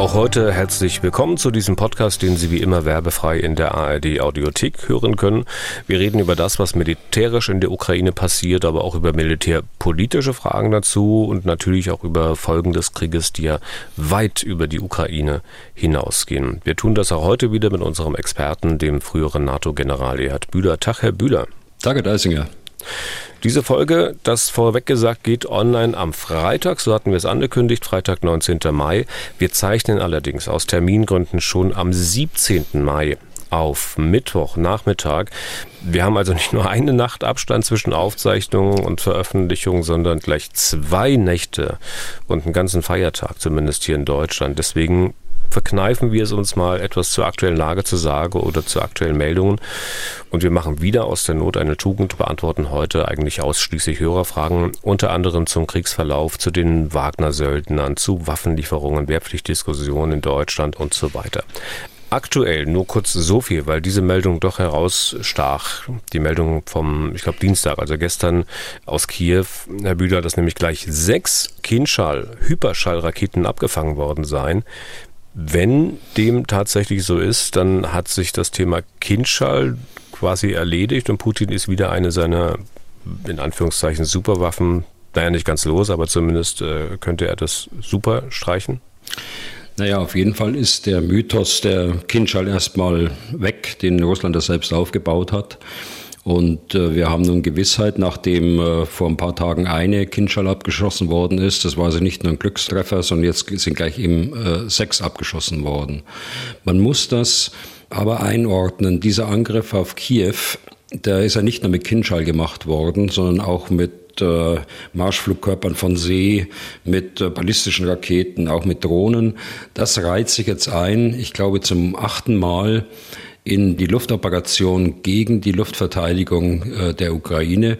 Auch heute herzlich willkommen zu diesem Podcast, den Sie wie immer werbefrei in der ARD Audiothek hören können. Wir reden über das, was militärisch in der Ukraine passiert, aber auch über militärpolitische Fragen dazu und natürlich auch über Folgen des Krieges, die ja weit über die Ukraine hinausgehen. Wir tun das auch heute wieder mit unserem Experten, dem früheren NATO-General Erhard Bühler. Tag, Herr Bühler. Danke, Deisinger. Diese Folge, das vorweg gesagt, geht online am Freitag, so hatten wir es angekündigt, Freitag, 19. Mai. Wir zeichnen allerdings aus Termingründen schon am 17. Mai auf Mittwoch Nachmittag. Wir haben also nicht nur eine Nacht Abstand zwischen Aufzeichnung und Veröffentlichung, sondern gleich zwei Nächte und einen ganzen Feiertag, zumindest hier in Deutschland. Deswegen verkneifen wir es uns mal, etwas zur aktuellen Lage zu sagen oder zu aktuellen Meldungen. Und wir machen wieder aus der Not eine Tugend, beantworten heute eigentlich ausschließlich Hörerfragen, unter anderem zum Kriegsverlauf, zu den Wagner-Söldnern, zu Waffenlieferungen, Wehrpflichtdiskussionen in Deutschland und so weiter. Aktuell nur kurz so viel, weil diese Meldung doch herausstach. Die Meldung vom, ich glaube, Dienstag, also gestern aus Kiew. Herr Bühler, dass nämlich gleich sechs Kinschall, Hyperschallraketen abgefangen worden seien. Wenn dem tatsächlich so ist, dann hat sich das Thema Kindschall quasi erledigt und Putin ist wieder eine seiner, in Anführungszeichen, Superwaffen, naja, nicht ganz los, aber zumindest äh, könnte er das super streichen. Naja, auf jeden Fall ist der Mythos der Kindschall erstmal weg, den Russland das selbst aufgebaut hat. Und äh, wir haben nun Gewissheit, nachdem äh, vor ein paar Tagen eine Kindschall abgeschossen worden ist, das war also nicht nur ein Glückstreffer, sondern jetzt sind gleich eben äh, sechs abgeschossen worden. Man muss das aber einordnen. Dieser Angriff auf Kiew, der ist ja nicht nur mit Kindschall gemacht worden, sondern auch mit äh, Marschflugkörpern von See, mit äh, ballistischen Raketen, auch mit Drohnen. Das reiht sich jetzt ein, ich glaube zum achten Mal in die Luftoperation gegen die Luftverteidigung äh, der Ukraine.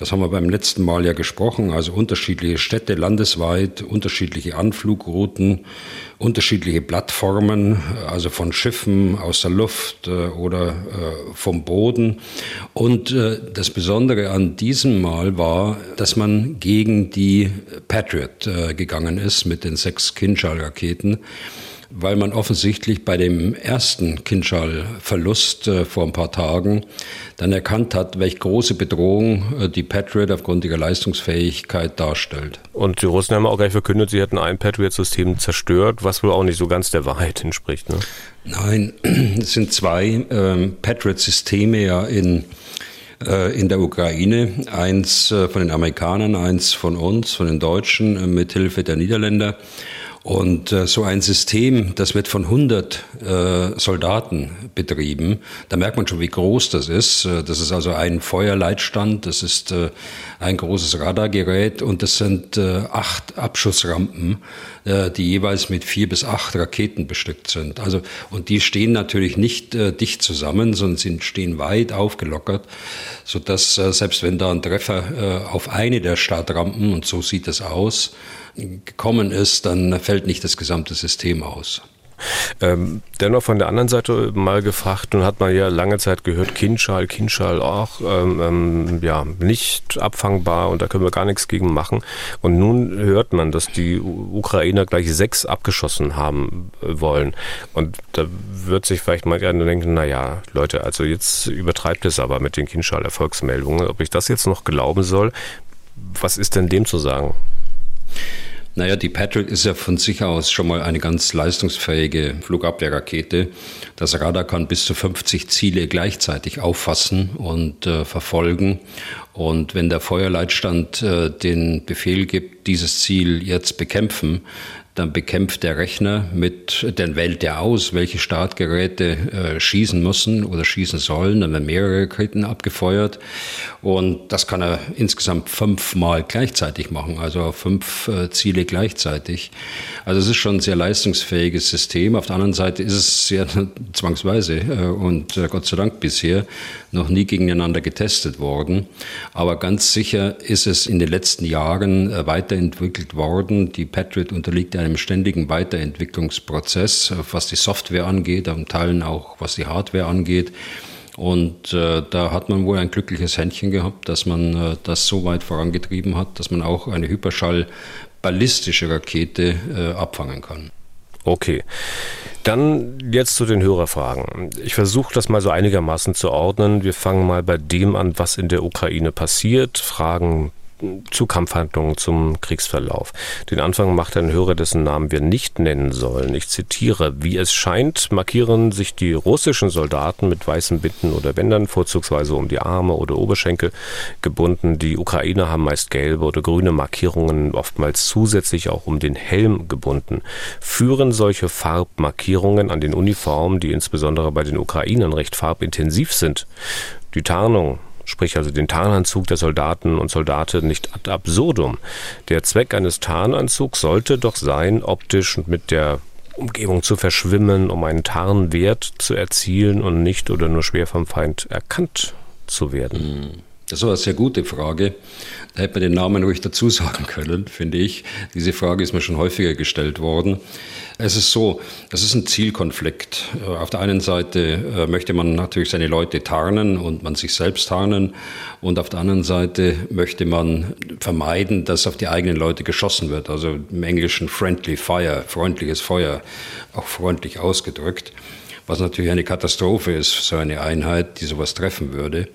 Das haben wir beim letzten Mal ja gesprochen. Also unterschiedliche Städte landesweit, unterschiedliche Anflugrouten, unterschiedliche Plattformen, also von Schiffen aus der Luft äh, oder äh, vom Boden. Und das Besondere an diesem Mal war, dass man gegen die Patriot gegangen ist mit den sechs Kinschall-Raketen weil man offensichtlich bei dem ersten Kinschall-Verlust äh, vor ein paar Tagen dann erkannt hat, welche große Bedrohung äh, die Patriot aufgrund ihrer Leistungsfähigkeit darstellt. Und die Russen haben auch gleich verkündet, sie hätten ein Patriot-System zerstört, was wohl auch nicht so ganz der Wahrheit entspricht. Ne? Nein, es sind zwei ähm, Patriot-Systeme ja in äh, in der Ukraine. Eins äh, von den Amerikanern, eins von uns, von den Deutschen, äh, mit Hilfe der Niederländer. Und äh, so ein System, das wird von 100 äh, Soldaten betrieben. Da merkt man schon, wie groß das ist. Äh, das ist also ein Feuerleitstand, das ist äh, ein großes Radargerät und das sind äh, acht Abschussrampen, äh, die jeweils mit vier bis acht Raketen bestückt sind. Also und die stehen natürlich nicht äh, dicht zusammen, sondern sie stehen weit aufgelockert, so dass äh, selbst wenn da ein Treffer äh, auf eine der Startrampen und so sieht es aus gekommen ist, dann fällt nicht das gesamte System aus. Ähm, dennoch von der anderen Seite mal gefragt, nun hat man ja lange Zeit gehört, Kindschall, Kindschall auch ähm, ähm, ja, nicht abfangbar und da können wir gar nichts gegen machen. Und nun hört man, dass die Ukrainer gleich sechs abgeschossen haben äh, wollen. Und da wird sich vielleicht mal gerne denken, naja, Leute, also jetzt übertreibt es aber mit den Kindschall-Erfolgsmeldungen. Ob ich das jetzt noch glauben soll, was ist denn dem zu sagen? Naja, die Patrick ist ja von sich aus schon mal eine ganz leistungsfähige Flugabwehrrakete. Das Radar kann bis zu 50 Ziele gleichzeitig auffassen und äh, verfolgen. Und wenn der Feuerleitstand äh, den Befehl gibt, dieses Ziel jetzt bekämpfen, dann bekämpft der Rechner mit, dann wählt er aus, welche Startgeräte äh, schießen müssen oder schießen sollen. Dann werden mehrere Raketen abgefeuert. Und das kann er insgesamt fünfmal gleichzeitig machen, also fünf äh, Ziele gleichzeitig. Also es ist schon ein sehr leistungsfähiges System. Auf der anderen Seite ist es sehr zwangsweise äh, und äh, Gott sei Dank bisher noch nie gegeneinander getestet worden. Aber ganz sicher ist es in den letzten Jahren äh, weiterentwickelt worden. Die Patriot unterliegt einem ständigen Weiterentwicklungsprozess, was die Software angeht, am Teilen auch was die Hardware angeht. Und äh, da hat man wohl ein glückliches Händchen gehabt, dass man äh, das so weit vorangetrieben hat, dass man auch eine Hyperschall-ballistische Rakete äh, abfangen kann. Okay. Dann jetzt zu den Hörerfragen. Ich versuche das mal so einigermaßen zu ordnen. Wir fangen mal bei dem an, was in der Ukraine passiert. Fragen zu Kampfhandlungen, zum Kriegsverlauf. Den Anfang macht ein Hörer, dessen Namen wir nicht nennen sollen. Ich zitiere, wie es scheint, markieren sich die russischen Soldaten mit weißen Binden oder Bändern, vorzugsweise um die Arme oder Oberschenkel gebunden. Die Ukrainer haben meist gelbe oder grüne Markierungen, oftmals zusätzlich auch um den Helm gebunden. Führen solche Farbmarkierungen an den Uniformen, die insbesondere bei den Ukrainern recht farbintensiv sind, die Tarnung sprich also den Tarnanzug der Soldaten und Soldate nicht ad absurdum. Der Zweck eines Tarnanzugs sollte doch sein, optisch mit der Umgebung zu verschwimmen, um einen Tarnwert zu erzielen und nicht oder nur schwer vom Feind erkannt zu werden. Hm. Das war eine sehr gute Frage. Da hätte man den Namen ruhig dazu sagen können, finde ich. Diese Frage ist mir schon häufiger gestellt worden. Es ist so, es ist ein Zielkonflikt. Auf der einen Seite äh, möchte man natürlich seine Leute tarnen und man sich selbst tarnen. Und auf der anderen Seite möchte man vermeiden, dass auf die eigenen Leute geschossen wird. Also im Englischen friendly fire, freundliches Feuer, auch freundlich ausgedrückt. Was natürlich eine Katastrophe ist so eine Einheit, die sowas treffen würde.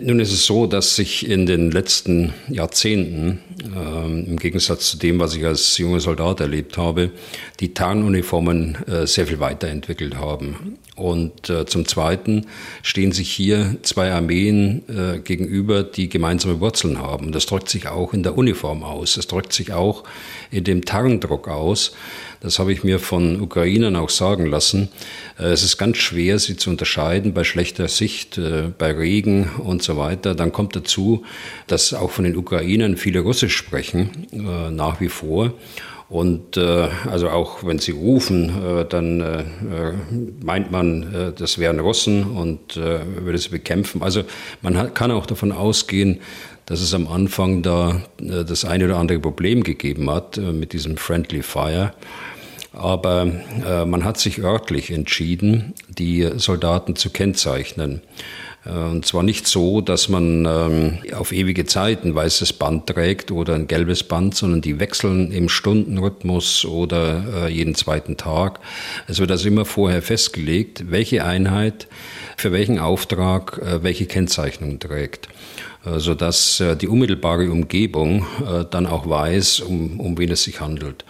Nun ist es so, dass sich in den letzten Jahrzehnten, äh, im Gegensatz zu dem, was ich als junger Soldat erlebt habe, die Tarnuniformen äh, sehr viel weiterentwickelt haben. Und äh, zum Zweiten stehen sich hier zwei Armeen äh, gegenüber, die gemeinsame Wurzeln haben. Das drückt sich auch in der Uniform aus. Das drückt sich auch in dem Tarndruck aus. Das habe ich mir von Ukrainern auch sagen lassen. Äh, es ist ganz schwer, sie zu unterscheiden bei schlechter Sicht, äh, bei Regen und so weiter. Dann kommt dazu, dass auch von den Ukrainern viele Russisch sprechen, äh, nach wie vor. Und äh, also auch wenn sie rufen, äh, dann äh, meint man, das wären Russen und würde sie bekämpfen. Also man hat, kann auch davon ausgehen, dass es am Anfang da das eine oder andere Problem gegeben hat mit diesem Friendly Fire. Aber äh, man hat sich örtlich entschieden, die Soldaten zu kennzeichnen. Äh, und zwar nicht so, dass man ähm, auf ewige Zeit ein weißes Band trägt oder ein gelbes Band, sondern die wechseln im Stundenrhythmus oder äh, jeden zweiten Tag. Es wird also immer vorher festgelegt, welche Einheit für welchen Auftrag äh, welche Kennzeichnung trägt sodass die unmittelbare Umgebung dann auch weiß, um, um wen es sich handelt.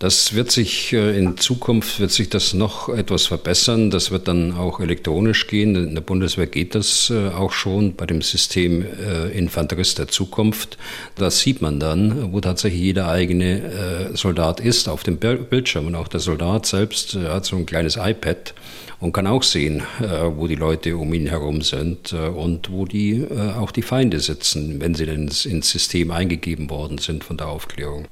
Das wird sich äh, in Zukunft wird sich das noch etwas verbessern. Das wird dann auch elektronisch gehen. In der Bundeswehr geht das äh, auch schon bei dem System äh, Infanterist der Zukunft. Das sieht man dann, wo tatsächlich jeder eigene Soldat ist auf dem Bildschirm und auch der Soldat selbst hat so ein kleines iPad und kann auch sehen, äh, wo die Leute um ihn herum sind äh, und wo die äh, auch die Feinde sitzen, wenn sie denn ins System eingegeben worden sind von der Aufklärung.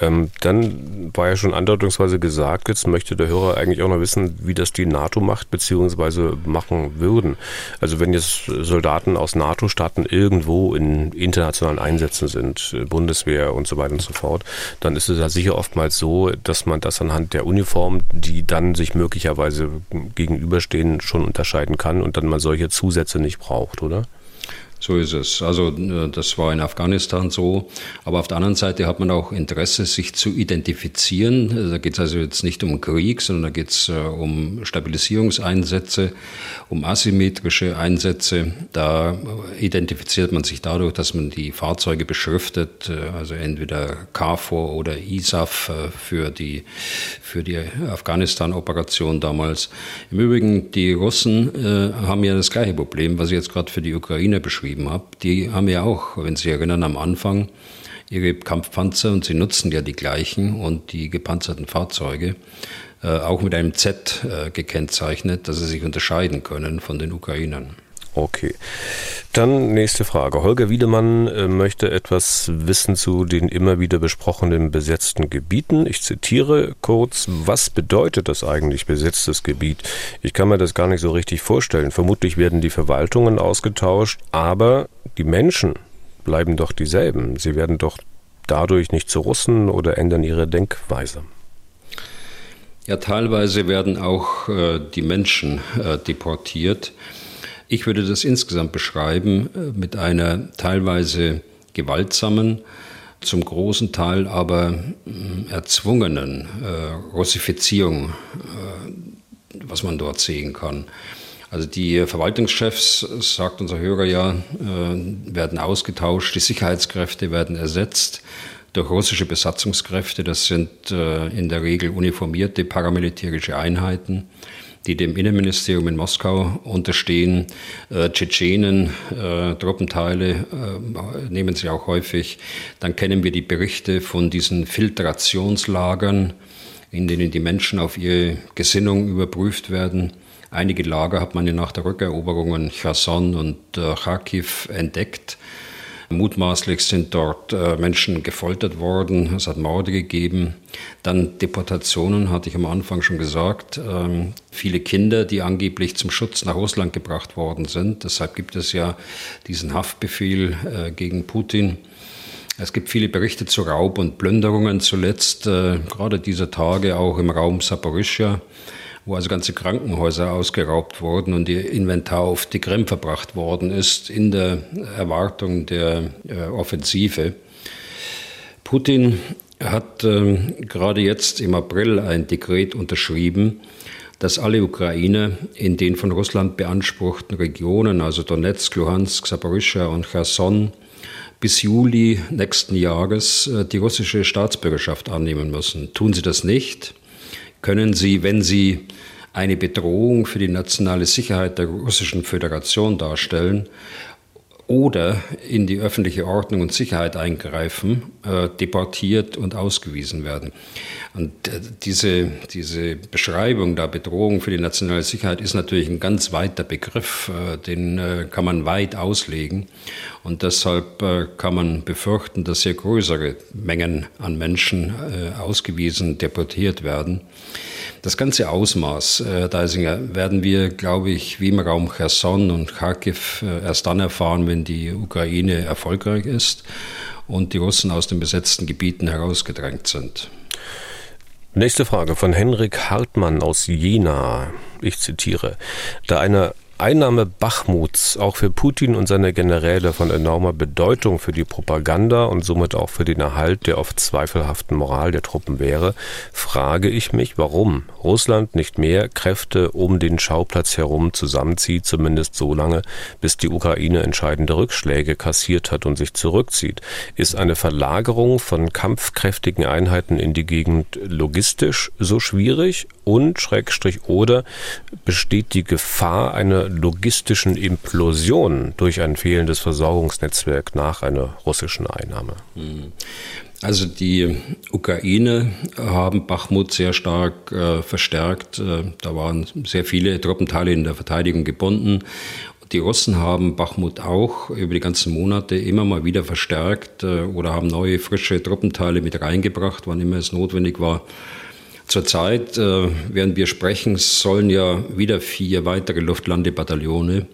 Ähm, dann war ja schon andeutungsweise gesagt, jetzt möchte der Hörer eigentlich auch noch wissen, wie das die NATO macht bzw. machen würden. Also wenn jetzt Soldaten aus NATO-Staaten irgendwo in internationalen Einsätzen sind, Bundeswehr und so weiter und so fort, dann ist es ja sicher oftmals so, dass man das anhand der Uniform, die dann sich möglicherweise gegenüberstehen, schon unterscheiden kann und dann mal solche Zusätze nicht braucht, oder? So ist es. Also äh, das war in Afghanistan so. Aber auf der anderen Seite hat man auch Interesse, sich zu identifizieren. Da geht es also jetzt nicht um Krieg, sondern da geht es äh, um Stabilisierungseinsätze, um asymmetrische Einsätze. Da identifiziert man sich dadurch, dass man die Fahrzeuge beschriftet, äh, also entweder KFOR oder ISAF für die, für die Afghanistan-Operation damals. Im Übrigen, die Russen äh, haben ja das gleiche Problem, was ich jetzt gerade für die Ukraine beschrieben beschrieben habe, die haben ja auch, wenn Sie sich erinnern, am Anfang ihre Kampfpanzer und sie nutzen ja die gleichen und die gepanzerten Fahrzeuge äh, auch mit einem Z äh, gekennzeichnet, dass sie sich unterscheiden können von den Ukrainern. Okay. Dann nächste Frage. Holger Wiedemann äh, möchte etwas wissen zu den immer wieder besprochenen besetzten Gebieten. Ich zitiere kurz, was bedeutet das eigentlich besetztes Gebiet? Ich kann mir das gar nicht so richtig vorstellen. Vermutlich werden die Verwaltungen ausgetauscht, aber die Menschen bleiben doch dieselben. Sie werden doch dadurch nicht zu Russen oder ändern ihre Denkweise? Ja, teilweise werden auch äh, die Menschen äh, deportiert. Ich würde das insgesamt beschreiben äh, mit einer teilweise gewaltsamen, zum großen Teil aber äh, erzwungenen äh, Russifizierung, äh, was man dort sehen kann. Also die Verwaltungschefs, sagt unser Hörer ja, werden ausgetauscht, die Sicherheitskräfte werden ersetzt durch russische Besatzungskräfte. Das sind in der Regel uniformierte paramilitärische Einheiten die dem Innenministerium in Moskau unterstehen. Äh, Tschetschenen, äh, Truppenteile äh, nehmen sie auch häufig. Dann kennen wir die Berichte von diesen Filtrationslagern, in denen die Menschen auf ihre Gesinnung überprüft werden. Einige Lager hat man ja nach der Rückeroberung in Cherson und äh, Kharkiv entdeckt. Mutmaßlich sind dort äh, Menschen gefoltert worden, es hat Morde gegeben. Dann Deportationen, hatte ich am Anfang schon gesagt. Ähm, viele Kinder, die angeblich zum Schutz nach Russland gebracht worden sind. Deshalb gibt es ja diesen Haftbefehl äh, gegen Putin. Es gibt viele Berichte zu Raub und Plünderungen zuletzt, äh, gerade dieser Tage auch im Raum Saporischia wo also ganze Krankenhäuser ausgeraubt wurden und ihr Inventar auf die Krim verbracht worden ist in der Erwartung der äh, Offensive. Putin hat äh, gerade jetzt im April ein Dekret unterschrieben, dass alle Ukrainer in den von Russland beanspruchten Regionen, also Donetsk, Luhansk, Saporischschja und Cherson, bis Juli nächsten Jahres äh, die russische Staatsbürgerschaft annehmen müssen. Tun sie das nicht, können sie, wenn sie eine Bedrohung für die nationale Sicherheit der Russischen Föderation darstellen oder in die öffentliche Ordnung und Sicherheit eingreifen, äh, deportiert und ausgewiesen werden. Und äh, diese, diese Beschreibung der Bedrohung für die nationale Sicherheit ist natürlich ein ganz weiter Begriff, äh, den äh, kann man weit auslegen. Und deshalb äh, kann man befürchten, dass sehr größere Mengen an Menschen äh, ausgewiesen, deportiert werden. Das ganze Ausmaß, äh, Deisinger, werden wir, glaube ich, wie im Raum Cherson und Kharkiv äh, erst dann erfahren, wenn die Ukraine erfolgreich ist und die Russen aus den besetzten Gebieten herausgedrängt sind. Nächste Frage von Henrik Hartmann aus Jena. Ich zitiere. Da eine Einnahme Bachmuts auch für Putin und seine Generäle von enormer Bedeutung für die Propaganda und somit auch für den Erhalt der oft zweifelhaften Moral der Truppen wäre, frage ich mich, warum Russland nicht mehr Kräfte um den Schauplatz herum zusammenzieht, zumindest so lange, bis die Ukraine entscheidende Rückschläge kassiert hat und sich zurückzieht. Ist eine Verlagerung von kampfkräftigen Einheiten in die Gegend logistisch so schwierig und Schrägstrich oder besteht die Gefahr einer logistischen Implosion durch ein fehlendes Versorgungsnetzwerk nach einer russischen Einnahme? Hm. Also die Ukraine haben Bachmut sehr stark äh, verstärkt. Äh, da waren sehr viele Truppenteile in der Verteidigung gebunden. Die Russen haben Bachmut auch über die ganzen Monate immer mal wieder verstärkt äh, oder haben neue, frische Truppenteile mit reingebracht, wann immer es notwendig war. Zurzeit, äh, während wir sprechen, sollen ja wieder vier weitere Luftlandebataillone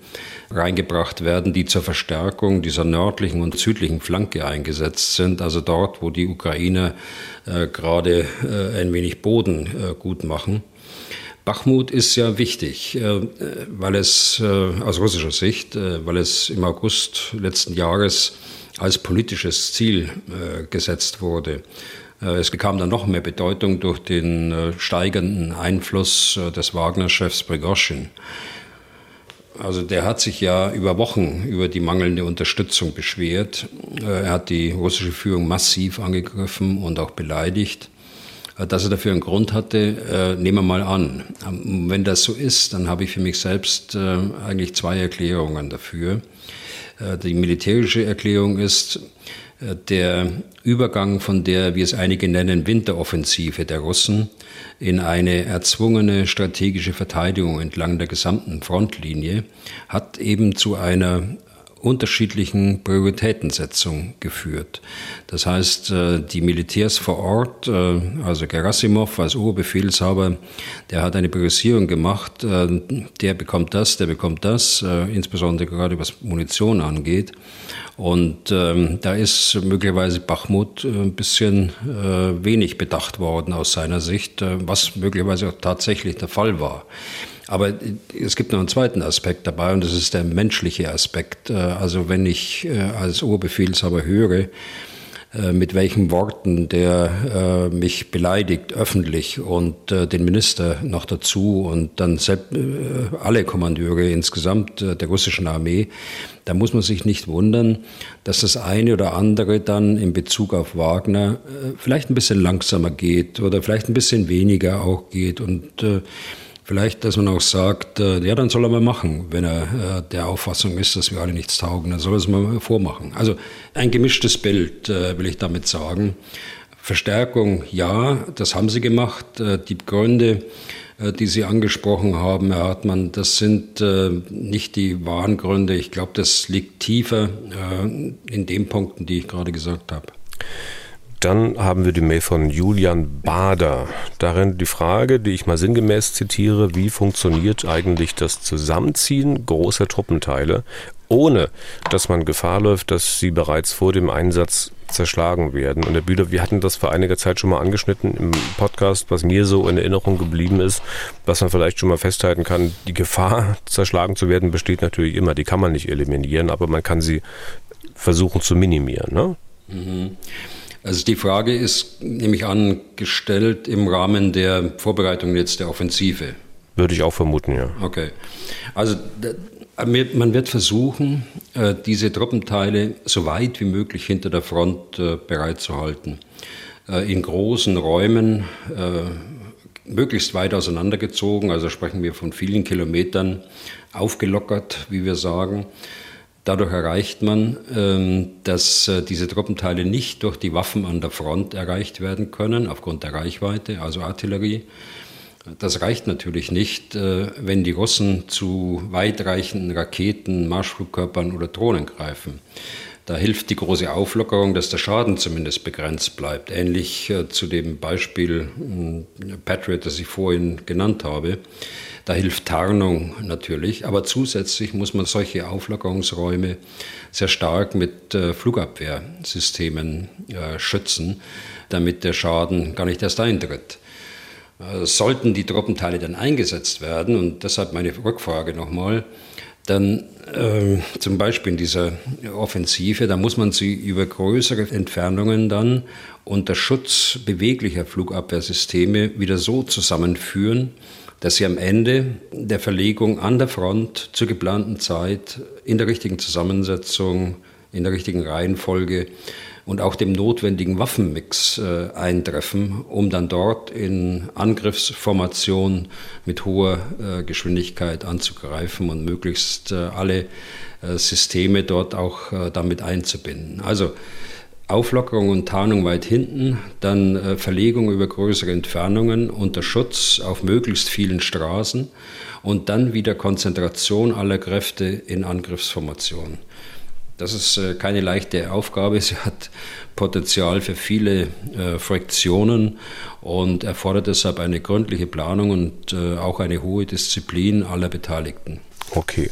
reingebracht werden, die zur Verstärkung dieser nördlichen und südlichen Flanke eingesetzt sind, also dort, wo die Ukrainer äh, gerade äh, ein wenig Boden gut machen. Bachmut ist ja wichtig, weil es aus russischer Sicht, weil es im August letzten Jahres als politisches Ziel gesetzt wurde. Äh, es bekam dann noch mehr Bedeutung durch den äh, steigenden Einfluss äh, des Wagner-Chefs Prigozhin. Also der hat sich ja über Wochen über die mangelnde Unterstützung beschwert. Er hat die russische Führung massiv angegriffen und auch beleidigt. Dass er dafür einen Grund hatte, nehmen wir mal an. Ähm, wenn das so ist, dann habe ich für mich selbst eigentlich zwei Erklärungen dafür. Die militärische Erklärung ist, der Übergang von der, wie es einige nennen, Winteroffensive der Russen in eine erzwungene strategische Verteidigung entlang der gesamten Frontlinie hat eben zu einer unterschiedlichen Prioritätensetzung geführt. Das heißt, äh, die Militärs vor Ort, äh, also Gerasimov als Oberbefehlshaber, der hat eine Priorisierung gemacht, äh, der bekommt das, der bekommt das, insbesondere gerade was Munition angeht. Und ähm, da ist möglicherweise Bachmut ein bisschen wenig bedacht worden aus seiner Sicht, was möglicherweise auch tatsächlich der Fall war. Aber es gibt noch einen zweiten Aspekt dabei und das ist der menschliche Aspekt. Äh, also wenn ich äh, als Oberbefehlshaber höre, äh, mit welchen Worten der mich beleidigt öffentlich und den Minister noch dazu und dann alle Kommandeure insgesamt der russischen Armee, da muss man sich nicht wundern, dass das eine oder andere dann in Bezug auf Wagner vielleicht ein bisschen langsamer geht oder vielleicht ein bisschen weniger auch geht und Vielleicht, dass man auch sagt, äh, ja, dann soll er mal machen, wenn er äh, der Auffassung ist, dass wir alle nichts taugen, dann soll er es mal vormachen. Also ein gemischtes Bild, äh, will ich damit sagen. Verstärkung, ja, das haben sie gemacht. Die Gründe, die Sie angesprochen haben, Herr Hartmann, das sind nicht die wahren Gründe. Ich glaube, das liegt tiefer in den Punkten, die ich gerade gesagt habe. Dann haben wir die Mail von Julian Bader. Darin die Frage, die ich mal sinngemäß zitiere, wie funktioniert eigentlich das Zusammenziehen großer Truppenteile, ohne dass man Gefahr läuft, dass sie bereits vor dem Einsatz zerschlagen werden. Und Herr Bühler, wir hatten das vor einiger Zeit schon mal angeschnitten im Podcast, was mir so in Erinnerung geblieben ist, was man vielleicht schon mal festhalten kann. Die Gefahr, zerschlagen zu werden, besteht natürlich immer. Die kann man nicht eliminieren, aber man kann sie versuchen zu minimieren. Ne? Mhm. Also die Frage ist, nehme ich an, gestellt im Rahmen der Vorbereitung jetzt der Offensive. Würde ich auch vermuten, ja. Okay. Also man wird versuchen, äh, diese Truppenteile so weit wie möglich hinter der Front äh, bereitzuhalten. Äh, in großen Räumen, möglichst weit auseinandergezogen, also sprechen wir von vielen Kilometern, aufgelockert, wie wir sagen. Dadurch erreicht man, ähm, dass äh, diese Truppenteile nicht durch die Waffen an der Front erreicht werden können, aufgrund der Reichweite, also Artillerie. Das reicht natürlich nicht, äh, wenn die Russen zu weitreichenden Raketen, Marschflugkörpern oder Drohnen greifen. Da hilft die große Auflockerung, dass der Schaden zumindest begrenzt bleibt. Ähnlich äh, zu dem Beispiel Patriot, das ich vorhin genannt habe. Da hilft Tarnung natürlich, aber zusätzlich muss man solche Auflockerungsräume sehr stark mit äh, Flugabwehrsystemen äh, schützen, damit der Schaden gar nicht erst eintritt. Äh, sollten die Truppenteile dann eingesetzt werden, und deshalb meine Rückfrage nochmal, dann äh, zum Beispiel in dieser Offensive, da muss man sie über größere Entfernungen dann unter Schutz beweglicher Flugabwehrsysteme wieder so zusammenführen, dass sie am Ende der Verlegung an der Front zur geplanten Zeit in der richtigen Zusammensetzung, in der richtigen Reihenfolge und auch dem notwendigen Waffenmix äh, eintreffen, um dann dort in Angriffsformation mit hoher äh, Geschwindigkeit anzugreifen und möglichst äh, alle äh, Systeme dort auch äh, damit einzubinden. Also Auflockerung und Tarnung weit hinten, dann äh, Verlegung über größere Entfernungen unter Schutz auf möglichst vielen Straßen und dann wieder Konzentration aller Kräfte in Angriffsformation. Das ist äh, keine leichte Aufgabe. Sie hat Potenzial für viele äh, Friktionen und erfordert deshalb eine gründliche Planung und äh, auch eine hohe Disziplin aller Beteiligten. Okay.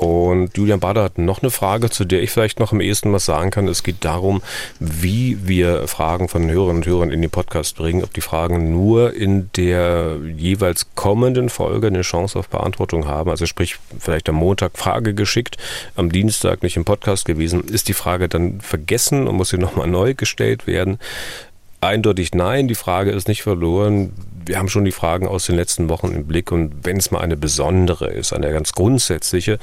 Und Julian Bader hat noch eine Frage, zu der ich vielleicht noch am ehesten was sagen kann. Es geht darum, wie wir Fragen von Hörerinnen und Hörern in den Podcast bringen, ob die Fragen nur in der jeweils kommenden Folge eine Chance auf Beantwortung haben. Also sprich, vielleicht am Montag Frage geschickt, am Dienstag nicht im Podcast gewesen. Ist die Frage dann vergessen und muss sie nochmal neu gestellt werden? Eindeutig nein, die Frage ist nicht verloren. Wir haben schon die Fragen aus den letzten Wochen im Blick und wenn es mal eine besondere ist, eine ganz grundsätzliche,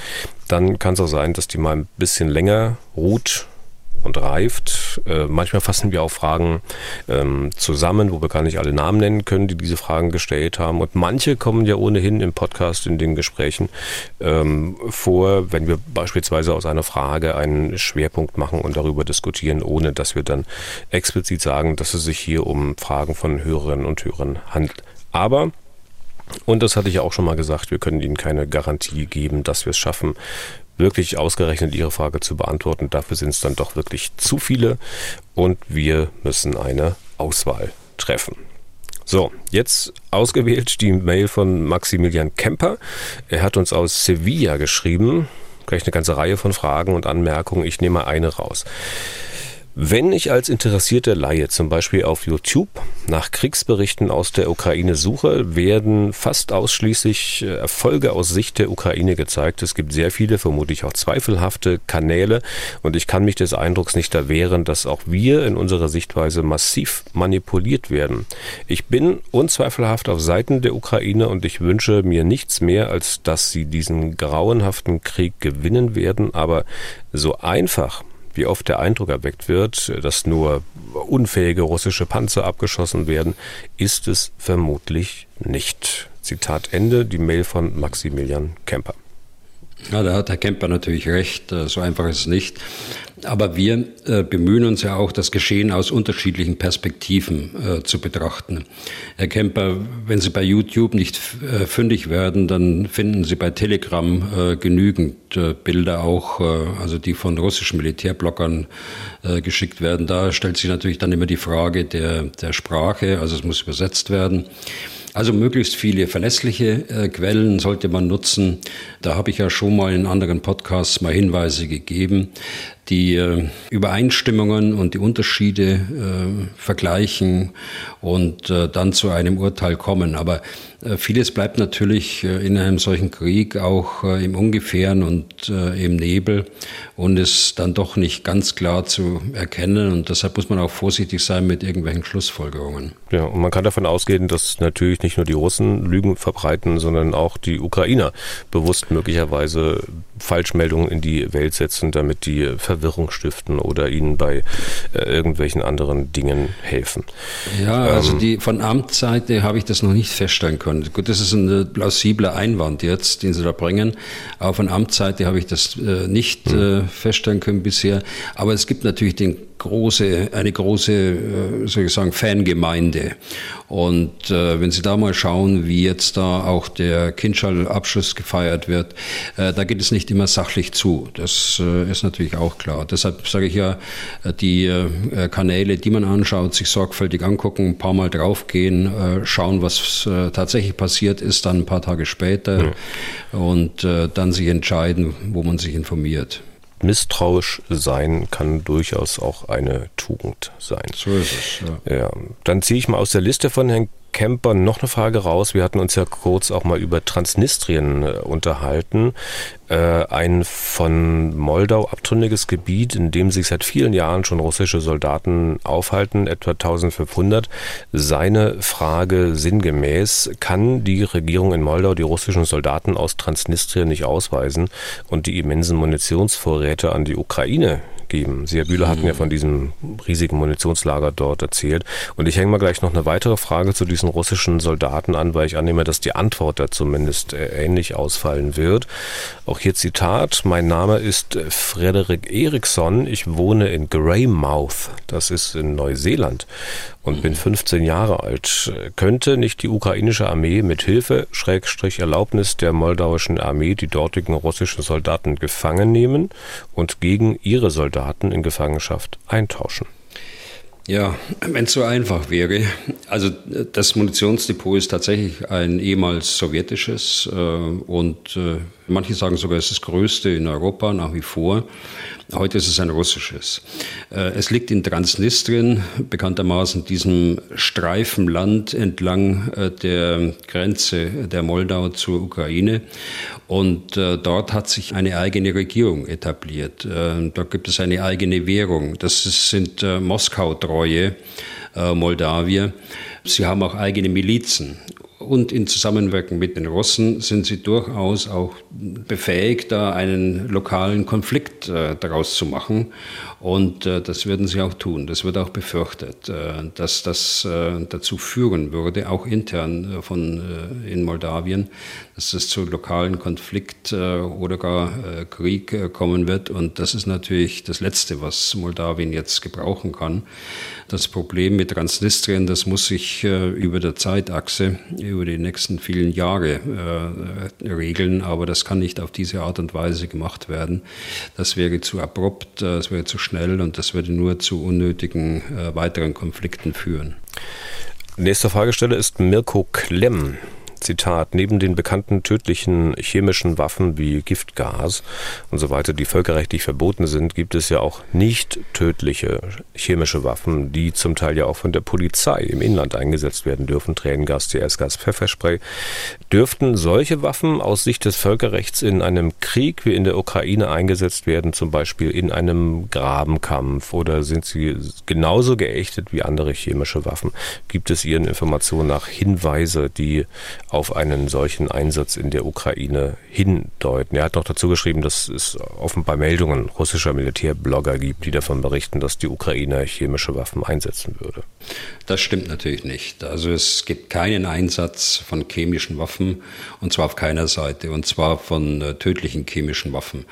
dann kann es auch sein, dass die mal ein bisschen länger ruht und reift. Äh, manchmal fassen wir auch Fragen ähm, zusammen, wo wir gar nicht alle Namen nennen können, die diese Fragen gestellt haben. Und manche kommen ja ohnehin im Podcast in den Gesprächen ähm, vor, wenn wir beispielsweise aus einer Frage einen Schwerpunkt machen und darüber diskutieren, ohne dass wir dann explizit sagen, dass es sich hier um Fragen von Hörerinnen und Hörern handelt. Aber und das hatte ich auch schon mal gesagt, wir können Ihnen keine Garantie geben, dass wir es schaffen, wirklich ausgerechnet Ihre Frage zu beantworten. Dafür sind es dann doch wirklich zu viele und wir müssen eine Auswahl treffen. So, jetzt ausgewählt die Mail von Maximilian Kemper. Er hat uns aus Sevilla geschrieben. Gleich eine ganze Reihe von Fragen und Anmerkungen. Ich nehme eine raus. Wenn ich als interessierte Laie zum Beispiel auf YouTube nach Kriegsberichten aus der Ukraine suche, werden fast ausschließlich äh, Erfolge aus Sicht der Ukraine gezeigt. Es gibt sehr viele, vermutlich auch zweifelhafte Kanäle und ich kann mich des Eindrucks nicht erwehren, dass auch wir in unserer Sichtweise massiv manipuliert werden. Ich bin unzweifelhaft auf Seiten der Ukraine und ich wünsche mir nichts mehr, als dass sie diesen grauenhaften Krieg gewinnen werden, aber so einfach wie oft der Eindruck erweckt wird, dass nur unfähige russische Panzer abgeschossen werden, ist es vermutlich nicht. Zitat Ende, die Mail von Maximilian Kemper. Ja, da hat Herr Kemper natürlich recht, äh, so einfach ist es nicht. Aber wir äh, bemühen uns ja auch, das Geschehen aus unterschiedlichen Perspektiven äh, zu betrachten. Herr Kemper, wenn Sie bei YouTube nicht äh, fündig werden, dann finden Sie bei Telegram äh, genügend äh, Bilder auch, also die von russischen Militärblockern geschickt werden. Da stellt sich natürlich dann immer die Frage der, der Sprache, also es muss übersetzt werden. Also möglichst viele verlässliche äh, Quellen sollte man nutzen. Da habe ich ja schon mal in anderen Podcasts mal Hinweise gegeben die äh, Übereinstimmungen und die Unterschiede äh, vergleichen und äh, dann zu einem Urteil kommen. Aber äh, vieles bleibt natürlich äh, in einem solchen Krieg auch äh, im Ungefähren und im Nebel und ist dann doch nicht ganz klar zu erkennen. Und deshalb muss man auch vorsichtig sein mit irgendwelchen Schlussfolgerungen. Ja, und man kann davon ausgehen, dass natürlich nicht nur die Russen Lügen verbreiten, sondern auch die Ukrainer bewusst möglicherweise Falschmeldungen in die Welt setzen, damit die Verwirrung stiften oder ihnen bei äh, irgendwelchen anderen Dingen helfen. Ja, also ähm, die von Amtsseite habe ich das noch nicht feststellen können. Gut, das ist ein plausibler Einwand jetzt, den Sie da bringen. Aber von Amtsseite habe ich das äh, nicht hm. äh, feststellen können bisher. Aber es gibt natürlich den große, eine große, äh, soll ich sagen, Fangemeinde. Und äh, wenn Sie da mal schauen, wie jetzt da auch der Kindschall-Abschluss gefeiert wird, äh, da geht es nicht immer sachlich zu. Das äh, ist natürlich auch klar. Deshalb sage ich ja, äh, die äh, Kanäle, die man anschaut, sich sorgfältig angucken, ein paar Mal draufgehen, äh, schauen, was äh, tatsächlich passiert ist, dann ein paar Tage später mhm. und äh, dann sich entscheiden, wo man sich informiert misstrauisch sein kann durchaus auch eine Tugend sein. So ist es. Ja. ja. Dann ziehe ich mal aus der Liste von Herrn Kemper noch eine Frage raus. Wir hatten uns ja kurz auch mal über Transnistrien äh, unterhalten. Äh, ein von Moldau abtrünniges Gebiet, in dem sich seit vielen Jahren schon russische Soldaten aufhalten, etwa 1500. Seine Frage sinngemäß, kann die Regierung in Moldau die russischen Soldaten aus Transnistrien nicht ausweisen und die immensen Munitionsvorräte an die Ukraine geben. Sie, Herr Bühler, hatten ja von diesem riesigen Munitionslager dort erzählt. Und ich hänge mal gleich noch eine weitere Frage zu diesen russischen Soldaten an, weil ich annehme, dass die Antwort da zumindest äh, ähnlich ausfallen wird. Auch hier Zitat. Mein Name ist Frederik Eriksson. Ich wohne in Greymouth. Das ist in Neuseeland und bin 15 Jahre alt. Könnte nicht die ukrainische Armee mit Hilfe, Schrägstrich Erlaubnis der moldauischen Armee die dortigen russischen Soldaten gefangen nehmen und gegen ihre Soldaten in Gefangenschaft eintauschen? Ja, wenn es so einfach wäre. Also das Munitionsdepot ist tatsächlich ein ehemals sowjetisches äh, und äh, manche sagen sogar, es ist das größte in Europa nach wie vor. Heute ist es ein russisches. Äh, es liegt in Transnistrien, bekanntermaßen diesem Streifenland entlang äh, der Grenze der Moldau zur Ukraine. Und äh, dort hat sich eine eigene Regierung etabliert. Dort gibt es eine eigene Währung. Das sind Moskau-treue Moldawier. Sie haben auch eigene Milizen und in Zusammenwirken mit den Russen sind sie durchaus auch befähigt, da einen lokalen Konflikt äh, daraus zu machen. Und äh, das würden sie auch tun. Das wird auch befürchtet, äh, dass das äh, dazu führen würde, auch intern äh, von, äh, in Moldawien, dass es zu lokalen Konflikt oder gar Krieg kommen wird. Und das ist natürlich das Letzte, was Moldawien jetzt gebrauchen kann. Das Problem mit Transnistrien, das muss sich über der Zeitachse, über die nächsten vielen Jahre äh, regeln, aber das kann nicht auf diese Art und Weise gemacht werden. Das wäre zu abrupt, das wäre zu schnell und das würde nur zu unnötigen äh, weiteren Konflikten führen. Nächste Fragesteller ist Mirko Klemm. Zitat, neben den bekannten tödlichen chemischen Waffen wie Giftgas und so weiter, die völkerrechtlich verboten sind, gibt es ja auch nicht tödliche chemische Waffen, die zum Teil ja auch von der Polizei im Inland eingesetzt werden dürfen. Tränengas, CS-Gas, Pfefferspray. Dürften solche Waffen aus Sicht des Völkerrechts in einem Krieg wie in der Ukraine eingesetzt werden, zum Beispiel in einem Grabenkampf oder sind sie genauso geächtet wie andere chemische Waffen? Gibt es Ihren Informationen nach Hinweise, die auf einen solchen Einsatz in der Ukraine hindeuten. Er hat noch dazu geschrieben, dass es offenbar Meldungen russischer Militärblogger gibt, die davon berichten, dass die Ukraine chemische Waffen einsetzen würde. Das stimmt natürlich nicht. Also es gibt keinen Einsatz von chemischen Waffen und zwar auf keiner Seite und zwar von äh, tödlichen chemischen Waffen.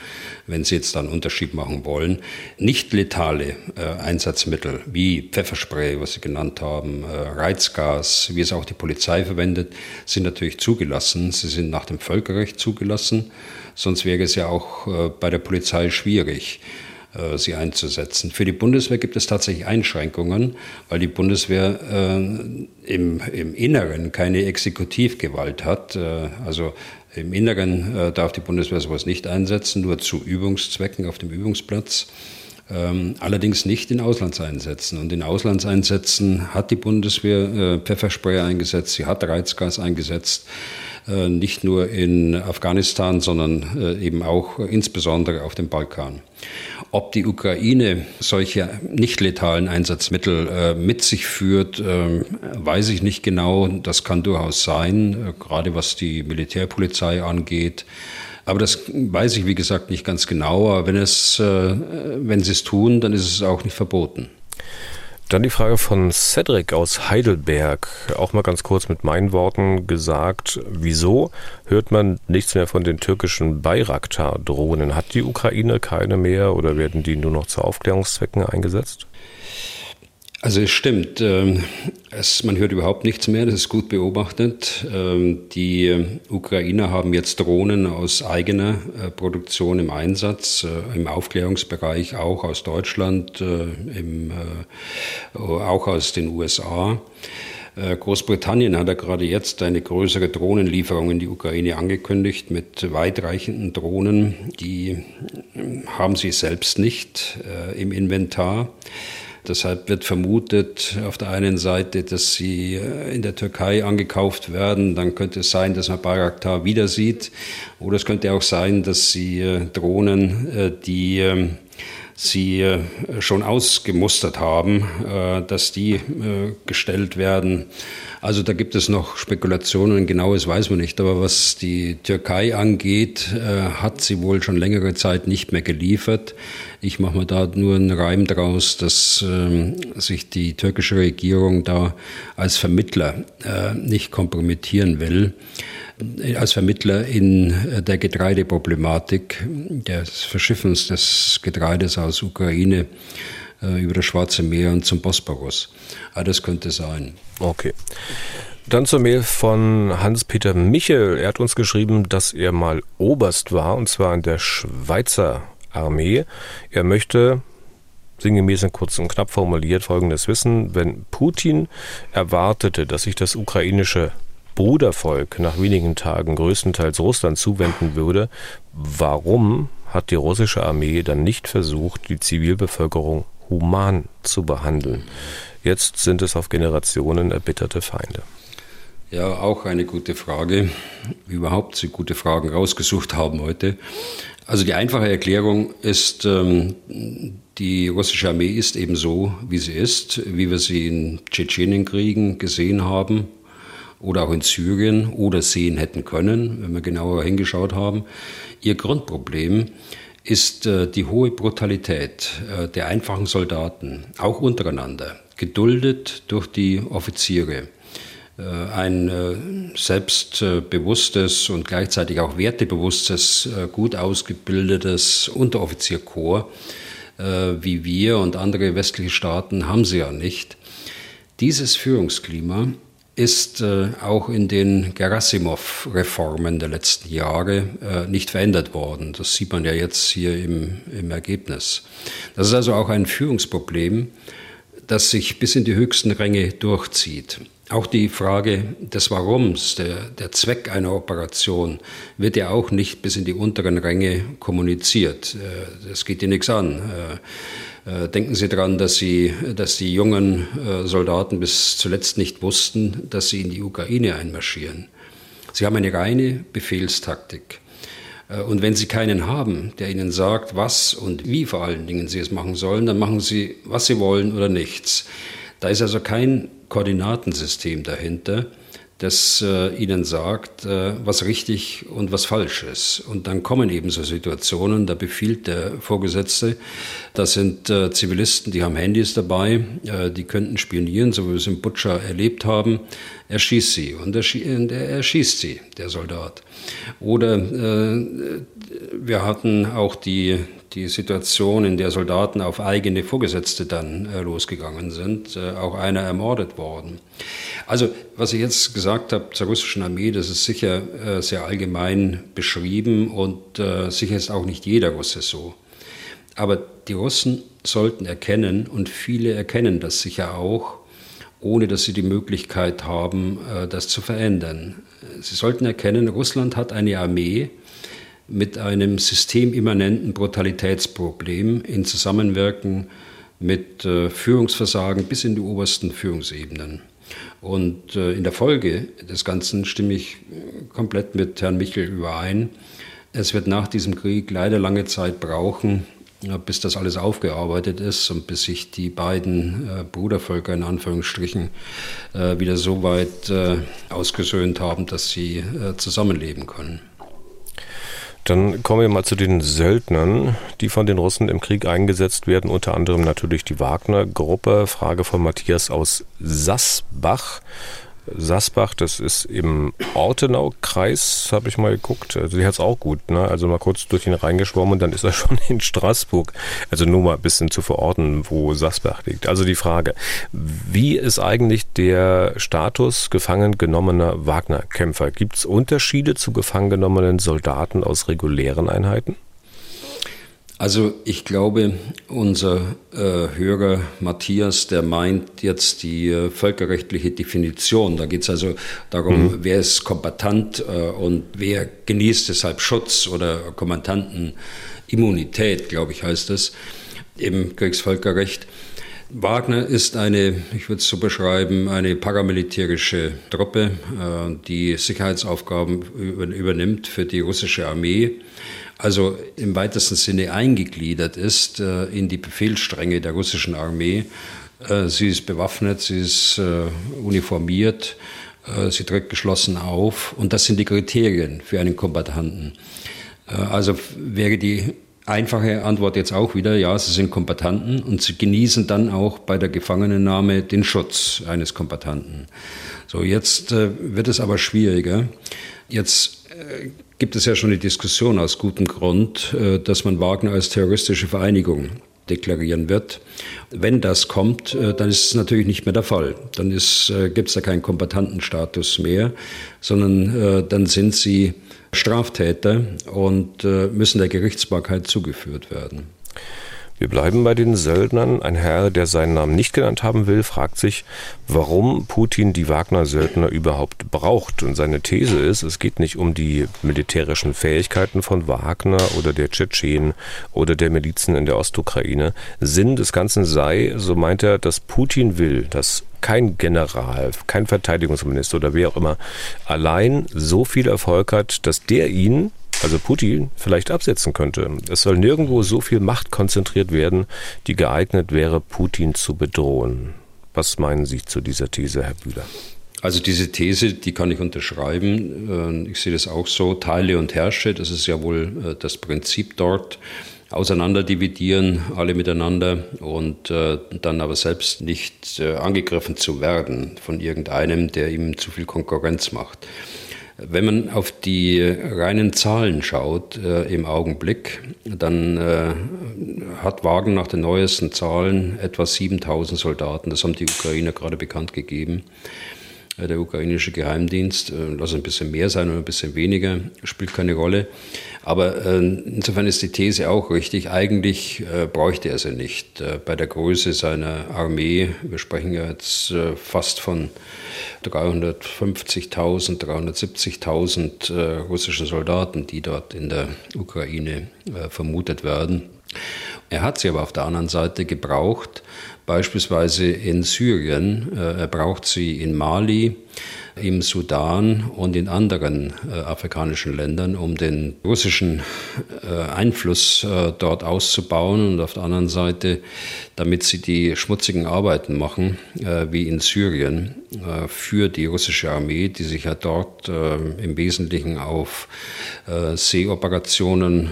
Wenn Sie jetzt einen Unterschied machen wollen, nicht letale äh, Einsatzmittel wie Pfefferspray, was Sie genannt haben, äh, Reizgas, wie es auch die Polizei verwendet, sind natürlich zugelassen. Sie sind nach dem Völkerrecht zugelassen. Sonst wäre es ja auch äh, bei der Polizei schwierig, äh, sie einzusetzen. Für die Bundeswehr gibt es tatsächlich Einschränkungen, weil die Bundeswehr äh, im, im Inneren keine Exekutivgewalt hat. Also im Inneren darf die Bundeswehr sowas nicht einsetzen, nur zu Übungszwecken auf dem Übungsplatz. Ähm, allerdings nicht in Auslandseinsätzen. Und in Auslandseinsätzen hat die Bundeswehr äh, Pfefferspray eingesetzt, sie hat Reizgas eingesetzt, äh, nicht nur in Afghanistan, sondern äh, eben auch insbesondere auf dem Balkan. Ob die Ukraine solche nicht letalen Einsatzmittel mit sich führt, äh, weiß ich nicht genau. Das kann durchaus sein, gerade was die Militärpolizei angeht. Aber das weiß ich, wie gesagt, nicht ganz genau. Aber wenn, es, äh, wenn sie es tun, dann ist es auch nicht verboten. Dann die Frage von Cedric aus Heidelberg. Auch mal ganz kurz mit meinen Worten gesagt. Wieso hört man nichts mehr von den türkischen Bayraktar-Drohnen? Hat die Ukraine keine mehr oder werden die nur noch zu Aufklärungszwecken eingesetzt? Also es stimmt, ähm, es, man hört überhaupt nichts mehr, das ist gut beobachtet. Ähm, die Ukrainer haben jetzt Drohnen aus eigener äh, Produktion im Einsatz, äh, im Aufklärungsbereich auch aus Deutschland, äh, im, auch aus den USA. Großbritannien hat ja gerade jetzt eine größere Drohnenlieferung in die Ukraine angekündigt mit weitreichenden Drohnen. Die haben sie selbst nicht im Inventar. Deshalb wird vermutet auf der einen Seite, dass sie äh, in der Türkei angekauft werden. Dann könnte es sein, dass man Bayraktar wieder sieht. Oder es könnte auch sein, dass sie äh, Drohnen, äh, die ähm, sie schon ausgemustert haben, dass die gestellt werden. Also da gibt es noch Spekulationen, genaues weiß man nicht. Aber was die Türkei angeht, hat sie wohl schon längere Zeit nicht mehr geliefert. Ich mache mir da nur einen Reim draus, dass ähm, sich die türkische Regierung da als Vermittler äh, nicht kompromittieren will äh, als Vermittler in äh, der Getreideproblematik, des Verschiffens des Getreides aus Ukraine äh, über das Schwarze Meer und zum Bosporus. Ah, das könnte sein. Okay. Dann zur Mail von Hans-Peter Michel. Er hat uns geschrieben, dass er mal Oberst war, und zwar in der Schweizer Armee. Er möchte sinngemäß und kurz und knapp formuliert folgendes wissen, wenn Putin erwartete, dass sich das ukrainische Brudervolk nach wenigen Tagen größtenteils Russland zuwenden würde, warum hat die russische Armee dann nicht versucht, die Zivilbevölkerung human zu behandeln? Jetzt sind es auf Generationen erbitterte Feinde. Ja, auch eine gute Frage. Überhaupt Sie gute Fragen rausgesucht haben heute. Also die einfache Erklärung ist, ähm, die russische Armee ist eben so, wie sie ist, wie wir sie in Tschetschenienkriegen gesehen haben oder auch in Syrien oder sehen hätten können, wenn wir genauer hingeschaut haben. Ihr Grundproblem ist äh, die hohe Brutalität äh, der einfachen Soldaten, auch untereinander, geduldet durch die Offiziere. Äh, ein äh, selbstbewusstes und gleichzeitig auch wertebewusstes, äh, gut ausgebildetes Unteroffizierkorps wie wir und andere westliche Staaten haben sie ja nicht. Dieses Führungsklima ist auch in den Gerasimov-Reformen der letzten Jahre nicht verändert worden. Das sieht man ja jetzt hier im, im Ergebnis. Das ist also auch ein Führungsproblem, das sich bis in die höchsten Ränge durchzieht. Auch die Frage des Warums, der, der Zweck einer Operation, wird ja auch nicht bis in die unteren Ränge kommuniziert. Äh, das geht dir nichts an. Äh, äh, denken Sie daran, dass, Sie, dass die jungen Soldaten bis zuletzt nicht wussten, dass sie in die Ukraine einmarschieren. Sie haben eine reine Befehlstaktik. Und wenn Sie keinen haben, der Ihnen sagt, was und wie vor allen Dingen Sie es machen sollen, dann machen Sie, was Sie wollen oder nichts. Da ist also kein Koordinatensystem dahinter, das äh, ihnen sagt, äh, was richtig und was falsch ist. Und dann kommen eben so Situationen, da befiehlt der Vorgesetzte, das sind äh, Zivilisten, die haben Handys dabei, äh, die könnten spionieren, so wie wir es im Butcher erlebt haben. Er schießt sie und er, er schießt sie, der Soldat. Oder äh, wir hatten auch die die Situation, in der Soldaten auf eigene Vorgesetzte dann äh, losgegangen sind, äh, auch einer ermordet worden. Also, was ich jetzt gesagt habe zur russischen Armee, das ist sicher äh, sehr allgemein beschrieben und sicher ist auch nicht jeder Russe so. Aber die Russen sollten erkennen, und viele erkennen das sicher auch, ohne dass sie die Möglichkeit haben, das zu verändern. Sie sollten erkennen, Russland hat eine Armee, mit einem systemimmanenten Brutalitätsproblem in Zusammenwirken mit äh, Führungsversagen bis in die obersten Führungsebenen. Und äh, in der Folge des Ganzen stimme ich äh, komplett mit Herrn Michel überein. Es wird nach diesem Krieg leider lange Zeit brauchen, bis das alles aufgearbeitet ist und bis sich die beiden Brudervölker in Anführungsstrichen wieder so weit ausgesöhnt haben, dass sie zusammenleben können. Dann kommen wir mal zu den Söldnern, die von den Russen im Krieg eingesetzt werden, unter anderem natürlich die Wagner-Gruppe. Frage von Matthias aus Sassbach. Sasbach, das ist im Ortenau-Kreis, habe ich mal geguckt. Also die hat es auch gut, ne? Also mal kurz durch ihn reingeschwommen und dann ist er schon in Straßburg. Also nur mal ein bisschen zu verorten, wo Sasbach liegt. Also die Frage, wie ist eigentlich der Status gefangen genommener Wagner-Kämpfer? Gibt es Unterschiede zu gefangen genommenen Soldaten aus regulären Einheiten? Also ich glaube, unser äh, Hörer Matthias, der meint jetzt die äh, völkerrechtliche Definition. Da geht es also darum, mhm. wer ist kombatant äh, und wer genießt deshalb Schutz oder Kommandantenimmunität, glaube ich, heißt das im Kriegsvölkerrecht. Wagner ist eine, ich würde es so beschreiben, eine paramilitärische Truppe, äh, die Sicherheitsaufgaben übernimmt für die russische Armee also im weitesten Sinne eingegliedert ist äh, in die Befehlsstränge der russischen Armee. Äh, sie ist bewaffnet, sie ist äh, uniformiert, äh, sie tritt geschlossen auf und das sind die Kriterien für einen Kombattanten. Äh, also wäre die einfache Antwort jetzt auch wieder, ja, sie sind Kombattanten und sie genießen dann auch bei der Gefangenennahme den Schutz eines Kombattanten. So, jetzt äh, wird es aber schwieriger. Jetzt gibt es ja schon die Diskussion aus gutem Grund, äh, dass man Wagner als terroristische Vereinigung deklarieren wird. Wenn das kommt, äh, dann ist es natürlich nicht mehr der Fall. Dann äh, gibt es da keinen Kombatantenstatus mehr, sondern dann sind sie Straftäter und müssen der Gerichtsbarkeit zugeführt werden. Wir bleiben bei den Söldnern. Ein Herr, der seinen Namen nicht genannt haben will, fragt sich, warum Putin die Wagner-Söldner überhaupt braucht. Und seine These ist, es geht nicht um die militärischen Fähigkeiten von Wagner oder der Tschetschenen oder der Milizen in der Ostukraine. Sinn des Ganzen sei, so meint er, dass Putin will, dass kein General, kein Verteidigungsminister oder wer auch immer allein so viel Erfolg hat, dass der ihn also Putin, vielleicht absetzen könnte. Es soll nirgendwo so viel Macht konzentriert werden, die geeignet wäre, Putin zu bedrohen. Was meinen Sie zu dieser These, Herr Bühler? Also diese These, die kann ich unterschreiben. Äh, ich sehe das auch so. Teile und herrsche, das ist ja wohl äh, das Prinzip dort. Auseinanderdividieren, alle miteinander und äh, dann aber selbst nicht angegriffen zu werden von irgendeinem, der ihm zu viel Konkurrenz macht. Wenn man auf die reinen Zahlen schaut äh, im Augenblick, dann äh, hat Wagen nach den neuesten Zahlen etwa 7000 Soldaten. Das haben die Ukrainer gerade bekannt gegeben. der ukrainische Geheimdienst. Lass ein bisschen mehr sein oder ein bisschen weniger, spielt keine Rolle. Aber insofern ist die These auch richtig. Eigentlich bräuchte er sie nicht. Bei der Größe seiner Armee, wir sprechen ja jetzt fast von 350.000, 370.000 russischen Soldaten, die dort in der Ukraine vermutet werden. Er hat sie aber auf der anderen Seite gebraucht, beispielsweise in Syrien. Äh, er braucht sie in Mali, im Sudan und in anderen äh, afrikanischen Ländern, um den russischen äh, Einfluss äh, dort auszubauen und auf der anderen Seite, damit sie die schmutzigen Arbeiten machen, äh, wie in Syrien, äh, für die russische Armee, die sich ja dort äh, im Wesentlichen auf Seeoperationen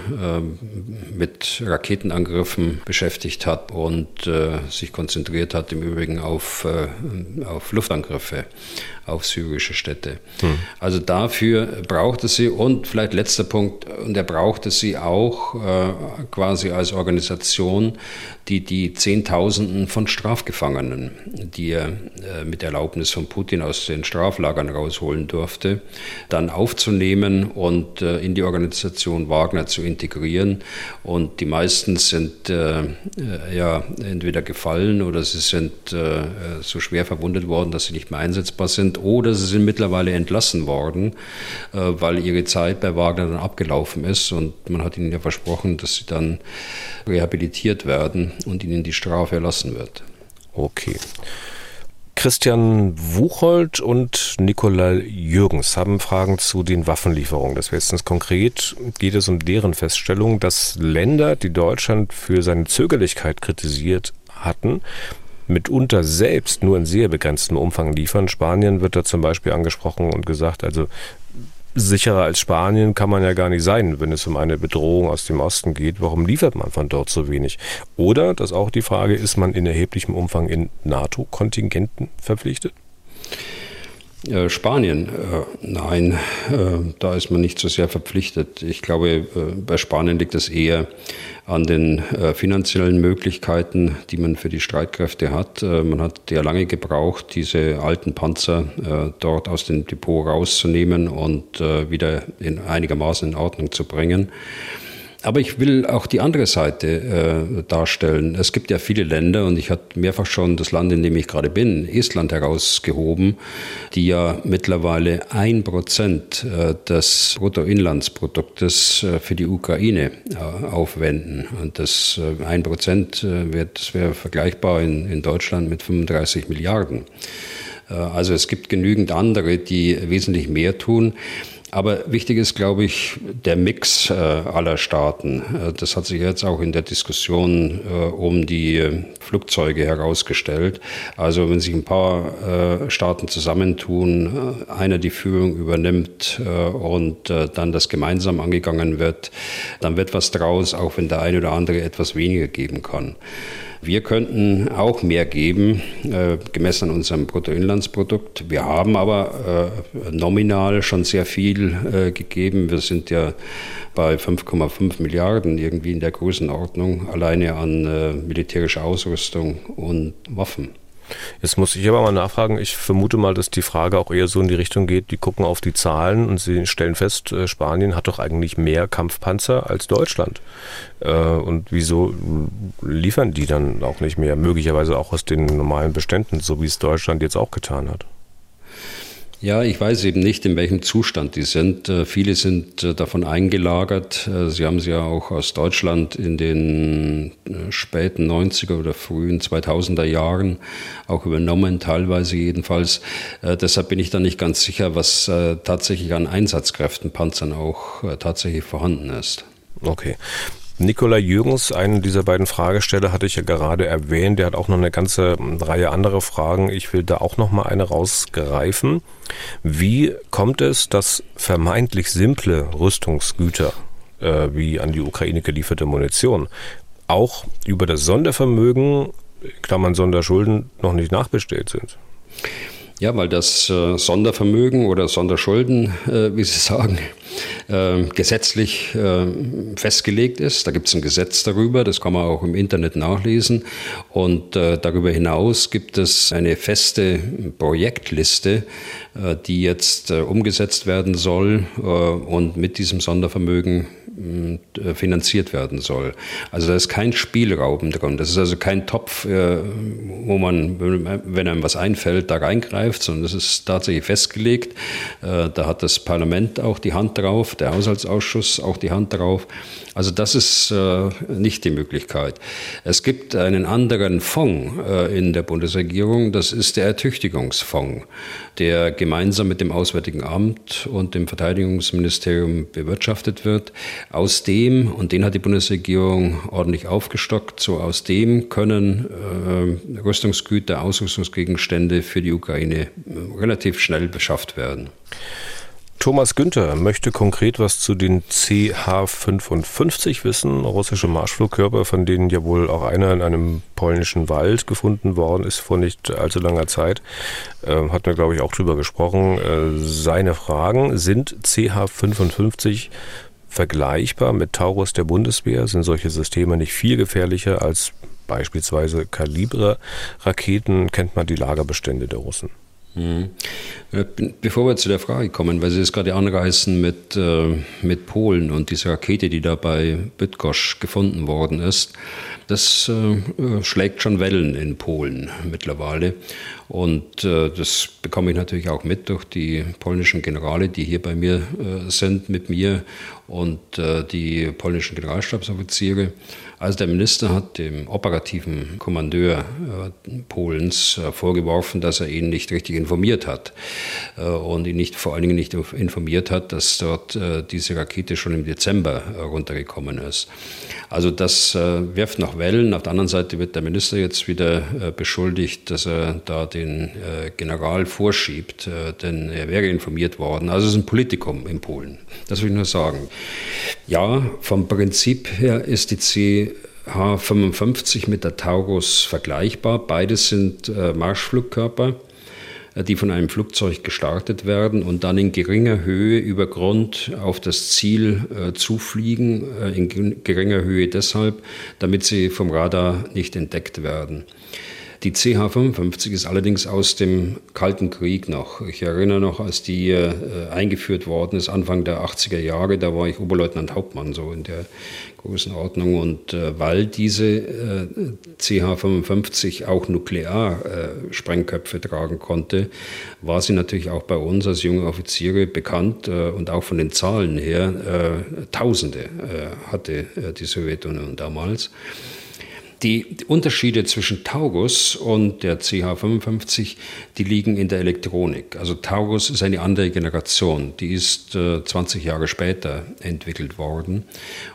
mit Raketenangriffen beschäftigt hat und sich konzentriert hat im Übrigen auf, auf Luftangriffe auf syrische Städte. Hm. Also dafür braucht es sie und vielleicht letzter Punkt, und er brauchte sie auch äh, quasi als Organisation, die die Zehntausenden von Strafgefangenen, die er äh, mit Erlaubnis von Putin aus den Straflagern rausholen durfte, dann aufzunehmen und äh, in die Organisation Wagner zu integrieren. Und die meisten sind äh, äh ja entweder gefallen oder sie sind äh, so schwer verwundet worden, dass sie nicht mehr einsetzbar sind, oder sie sind mittlerweile entlassen worden, äh, weil ihre Zeit bei Wagner dann abgelaufen ist und man hat ihnen ja versprochen, dass sie dann rehabilitiert werden und ihnen die Strafe erlassen wird. Okay. Christian Wuchold und Nikolai Jürgens haben Fragen zu den Waffenlieferungen. Das wäre jetzt konkret, geht es um deren Feststellung, dass Länder, die Deutschland für seine Zögerlichkeit kritisiert hatten, mitunter selbst nur in sehr begrenztem Umfang liefern. Spanien wird da zum Beispiel angesprochen und gesagt, also sicherer als Spanien kann man ja gar nicht sein, wenn es um eine Bedrohung aus dem Osten geht. Warum liefert man von dort so wenig? Oder, das ist auch die Frage, ist man in erheblichem Umfang in NATO-Kontingenten verpflichtet? Äh, Spanien, äh, nein, äh, da ist man nicht so sehr verpflichtet. Ich glaube, äh, bei Spanien liegt es eher an den äh, finanziellen Möglichkeiten, die man für die Streitkräfte hat. Man hat ja lange gebraucht, diese alten Panzer dort aus dem Depot rauszunehmen und wieder in einigermaßen in Ordnung zu bringen. Aber ich will auch die andere Seite äh, darstellen. Es gibt ja viele Länder, und ich hatte mehrfach schon das Land, in dem ich gerade bin, Estland herausgehoben, die ja mittlerweile ein Prozent äh, des Bruttoinlandsproduktes äh, für die Ukraine äh, aufwenden. Und das äh, ein Prozent äh, wäre vergleichbar in, in Deutschland mit 35 Milliarden. Also es gibt genügend andere, die wesentlich mehr tun. Aber wichtig ist, glaube ich, der Mix äh, aller Staaten. Äh, das hat sich jetzt auch in der Diskussion äh, um die Flugzeuge herausgestellt. Also wenn sich ein paar Staaten zusammentun, einer die Führung übernimmt und dann das gemeinsam angegangen wird, dann wird was draus, auch wenn der eine oder andere etwas weniger geben kann. Wir könnten auch mehr geben, äh, gemessen an unserem Bruttoinlandsprodukt. Wir haben aber äh, nominal schon sehr viel äh, gegeben. Wir sind ja bei 5,5 Milliarden irgendwie in der Größenordnung alleine an äh, militärischer Ausrüstung und Waffen. Jetzt muss ich aber mal nachfragen. Ich vermute mal, dass die Frage auch eher so in die Richtung geht, die gucken auf die Zahlen und sie stellen fest, äh, Spanien hat doch eigentlich mehr Kampfpanzer als Deutschland. Äh, und wieso liefern die dann auch nicht mehr? Möglicherweise auch aus den normalen Beständen, so wie es Deutschland jetzt auch getan hat. Ja, ich weiß eben nicht, in welchem Zustand die sind. Äh, viele sind äh, davon eingelagert. Äh, sie haben sie ja auch aus Deutschland in den späten 90er oder frühen 2000er Jahren auch übernommen, teilweise jedenfalls. Deshalb bin ich da nicht ganz sicher, was tatsächlich an Einsatzkräften, Panzern auch tatsächlich vorhanden ist. Okay. Nikola Jürgens, einen dieser beiden Fragesteller, hatte ich ja gerade erwähnt. Der hat auch noch eine ganze Reihe anderer Fragen. Ich will da auch noch mal eine rausgreifen. Wie kommt es, dass vermeintlich simple Rüstungsgüter äh, wie an die Ukraine gelieferte Munition auch über das Sondervermögen, Klammern Sonderschulden, noch nicht nachbestellt sind? Ja, weil das äh, Sondervermögen oder Sonderschulden, äh, wie Sie sagen, äh, gesetzlich äh, festgelegt ist. Da gibt es ein Gesetz darüber, das kann man auch im Internet nachlesen. Und äh, darüber hinaus gibt es eine feste Projektliste, äh, die jetzt umgesetzt werden soll und mit diesem Sondervermögen finanziert werden soll. Also da ist kein Spielraum drin. Das ist also kein Topf, äh, wo man, wenn einem was einfällt, da reingreift, sondern das ist tatsächlich festgelegt. Äh, da hat das Parlament auch die Hand drauf, der Haushaltsausschuss auch die Hand drauf. Also das ist äh, nicht die Möglichkeit. Es gibt einen anderen Fonds äh, in der Bundesregierung, das ist der Ertüchtigungsfonds, der gemeinsam mit dem Auswärtigen Amt und dem Verteidigungsministerium bewirtschaftet wird. Aus dem, und den hat die Bundesregierung ordentlich aufgestockt, so aus dem können äh, Rüstungsgüter, Ausrüstungsgegenstände für die Ukraine äh, relativ schnell beschafft werden. Thomas Günther möchte konkret was zu den CH-55 wissen, russische Marschflugkörper, von denen ja wohl auch einer in einem polnischen Wald gefunden worden ist vor nicht allzu langer Zeit. Äh, hat mir, glaube ich, auch drüber gesprochen. Äh, seine Fragen sind CH-55 vergleichbar mit Taurus der Bundeswehr? Sind solche Systeme nicht viel gefährlicher als beispielsweise Kalibre-Raketen? Kennt man die Lagerbestände der Russen? Mhm. Bevor wir zu der Frage kommen, weil Sie es gerade anreißen mit, äh, mit Polen und dieser Rakete, die da bei Bydgoszcz gefunden worden ist, das äh, schlägt schon Wellen in Polen mittlerweile. Und äh, das bekomme ich natürlich auch mit durch die polnischen Generale, die hier bei mir äh, sind, mit mir und äh, die polnischen Generalstabsoffiziere. Also der Minister hat dem operativen Kommandeur äh, Polens äh, vorgeworfen, dass er ihn nicht richtig informiert hat äh, und ihn nicht vor allen Dingen nicht informiert hat, dass dort diese Rakete schon im Dezember runtergekommen ist. Also das wirft noch Wellen. Auf der anderen Seite wird der Minister jetzt wieder beschuldigt, dass er da den General vorschiebt, denn er wäre informiert worden. Also es ist ein Politikum in Polen. Das will ich nur sagen. Ja, vom Prinzip her ist die CH-55 mit der Taurus vergleichbar. Beides sind äh, Marschflugkörper, äh, die von einem Flugzeug gestartet werden und dann in geringer Höhe über Grund auf das Ziel äh, zufliegen. Äh, in geringer Höhe deshalb, damit sie vom Radar nicht entdeckt werden. Die CH-55 ist allerdings aus dem Kalten Krieg noch. Ich erinnere noch, als die äh, eingeführt worden ist, Anfang der 80er Jahre, da war ich Oberleutnant Hauptmann, so in der Größenordnung. Und äh, weil diese äh, CH-55 auch Nuklearsprengköpfe tragen konnte, war sie natürlich auch bei uns als junge Offiziere bekannt äh, und auch von den Zahlen her äh, Tausende äh, hatte die Sowjetunion damals. Die Unterschiede zwischen Taurus und der CH55, die liegen in der Elektronik. Also Taurus ist eine andere Generation, die ist äh, 20 Jahre später entwickelt worden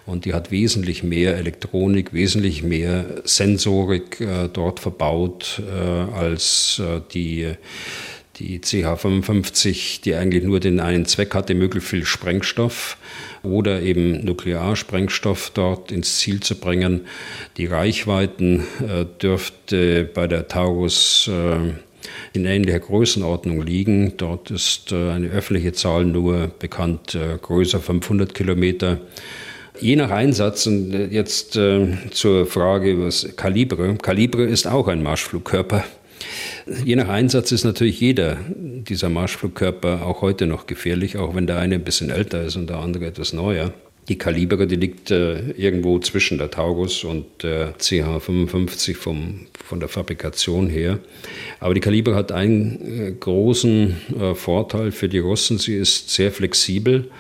und die hat wesentlich mehr Elektronik, wesentlich mehr Sensorik äh, dort verbaut äh, als äh, die die CH55, die eigentlich nur den einen Zweck hatte, möglichst viel Sprengstoff oder eben Nuklearsprengstoff dort ins Ziel zu bringen. Die Reichweiten äh, dürfte bei der Taurus äh, in ähnlicher Größenordnung liegen. Dort ist äh, eine öffentliche Zahl nur bekannt, äh, größer 500 Kilometer. Je nach Einsatz, und äh, jetzt äh, zur Frage was Kalibre. Kalibre ist auch ein Marschflugkörper. Je nach Einsatz ist natürlich jeder dieser Marschflugkörper auch heute noch gefährlich, auch wenn der eine ein bisschen älter ist und der andere etwas neuer. Die Kaliber, die liegt äh, irgendwo zwischen der Taurus und der CH55 vom, von der Fabrikation her. Aber die Kaliber hat einen äh, großen äh, Vorteil für die Russen. Sie ist sehr flexibel.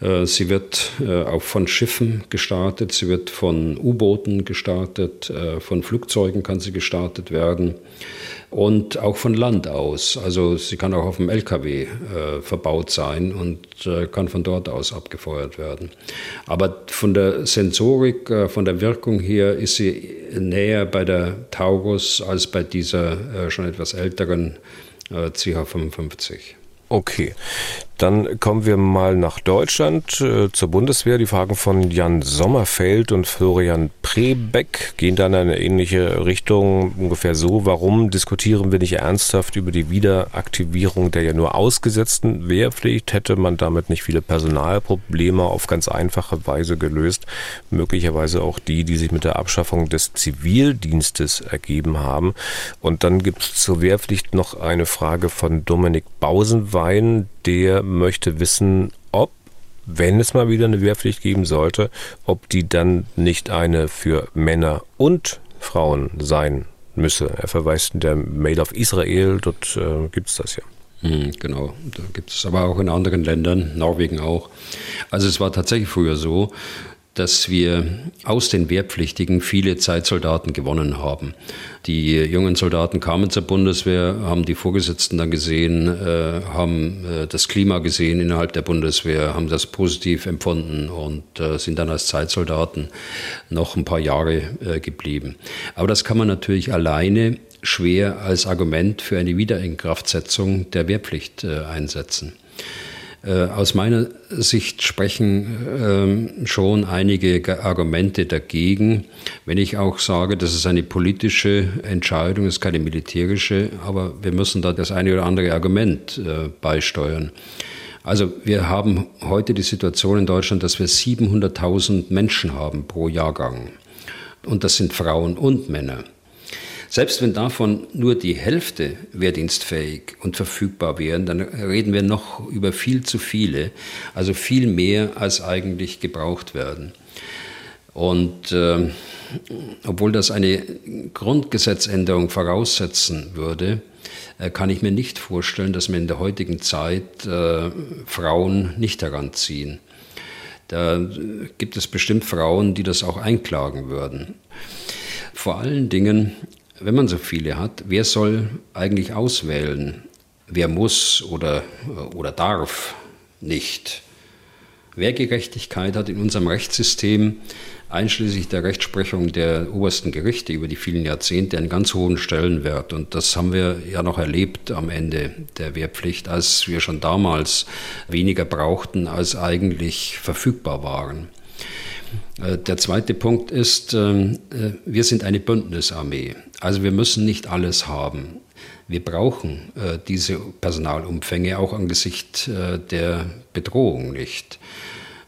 Äh, sie wird äh, auch von Schiffen gestartet, sie wird von U-Booten gestartet, äh, von Flugzeugen kann sie gestartet werden und auch von Land aus. Also sie kann auch auf dem LKW verbaut sein und kann von dort aus abgefeuert werden. Aber von der Sensorik, von der Wirkung her ist sie näher bei der Taurus als bei dieser schon etwas älteren CH55. Okay. Dann kommen wir mal nach Deutschland äh, zur Bundeswehr. Die Fragen von Jan Sommerfeld und Florian Prebeck gehen dann in eine ähnliche Richtung, ungefähr so. Warum diskutieren wir nicht ernsthaft über die Wiederaktivierung der ja nur ausgesetzten Wehrpflicht? Hätte man damit nicht viele Personalprobleme auf ganz einfache Weise gelöst? Möglicherweise auch die, die sich mit der Abschaffung des Zivildienstes ergeben haben. Und dann gibt es zur Wehrpflicht noch eine Frage von Dominik Bausenwein, der möchte wissen, ob, wenn es mal wieder eine Wehrpflicht geben sollte, ob die dann nicht eine für Männer und Frauen sein müsse. Er verweist in der Mail auf Israel, dort äh, gibt es das ja. Hm, genau, da gibt es aber auch in anderen Ländern, Norwegen auch. Also es war tatsächlich früher so, dass wir aus den Wehrpflichtigen viele Zeitsoldaten gewonnen haben. Die jungen Soldaten kamen zur Bundeswehr, haben die Vorgesetzten dann gesehen, äh, haben äh, das Klima gesehen innerhalb der Bundeswehr, haben das positiv empfunden und äh, sind dann als Zeitsoldaten noch ein paar Jahre äh, geblieben. Aber das kann man natürlich alleine schwer als Argument für eine Wiederinkraftsetzung der Wehrpflicht äh, einsetzen. Äh, aus meiner Sicht sprechen ähm, schon einige Argumente dagegen, wenn ich auch sage, das ist eine politische Entscheidung, ist keine militärische, aber wir müssen da das eine oder andere Argument äh, beisteuern. Also wir haben heute die Situation in Deutschland, dass wir 700.000 Menschen haben pro Jahrgang. Und das sind Frauen und Männer. Selbst wenn davon nur die Hälfte wehrdienstfähig und verfügbar wären, dann reden wir noch über viel zu viele, also viel mehr als eigentlich gebraucht werden. Und äh, obwohl das eine Grundgesetzänderung voraussetzen würde, äh, kann ich mir nicht vorstellen, dass wir in der heutigen Zeit äh, Frauen nicht heranziehen. Da gibt es bestimmt Frauen, die das auch einklagen würden. Vor allen Dingen wenn man so viele hat, wer soll eigentlich auswählen, wer muss oder, oder darf nicht? Wehrgerechtigkeit hat in unserem Rechtssystem einschließlich der Rechtsprechung der obersten Gerichte über die vielen Jahrzehnte einen ganz hohen Stellenwert. Und das haben wir ja noch erlebt am Ende der Wehrpflicht, als wir schon damals weniger brauchten, als eigentlich verfügbar waren. Äh, der zweite Punkt ist, ähm, äh, wir sind eine Bündnisarmee. Also wir müssen nicht alles haben. Wir brauchen äh, diese Personalumfänge auch angesichts der Bedrohung nicht.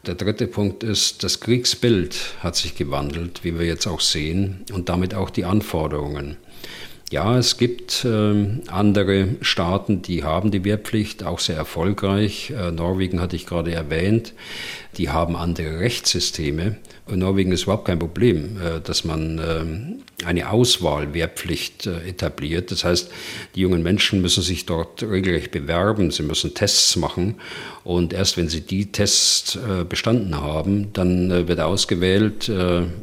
Der dritte Punkt ist, das Kriegsbild hat sich gewandelt, wie wir jetzt auch sehen, und damit auch die Anforderungen. Ja, es gibt äh, andere Staaten, die haben die Wehrpflicht, auch sehr erfolgreich. Äh, Norwegen hatte ich gerade erwähnt. Die haben andere Rechtssysteme. In Norwegen ist überhaupt kein Problem, äh, dass man ähm, eine Auswahlwehrpflicht äh, etabliert. Das heißt, die jungen Menschen müssen sich dort regelrecht bewerben, sie müssen Tests machen und erst wenn sie die Tests äh, bestanden haben, dann wird ausgewählt,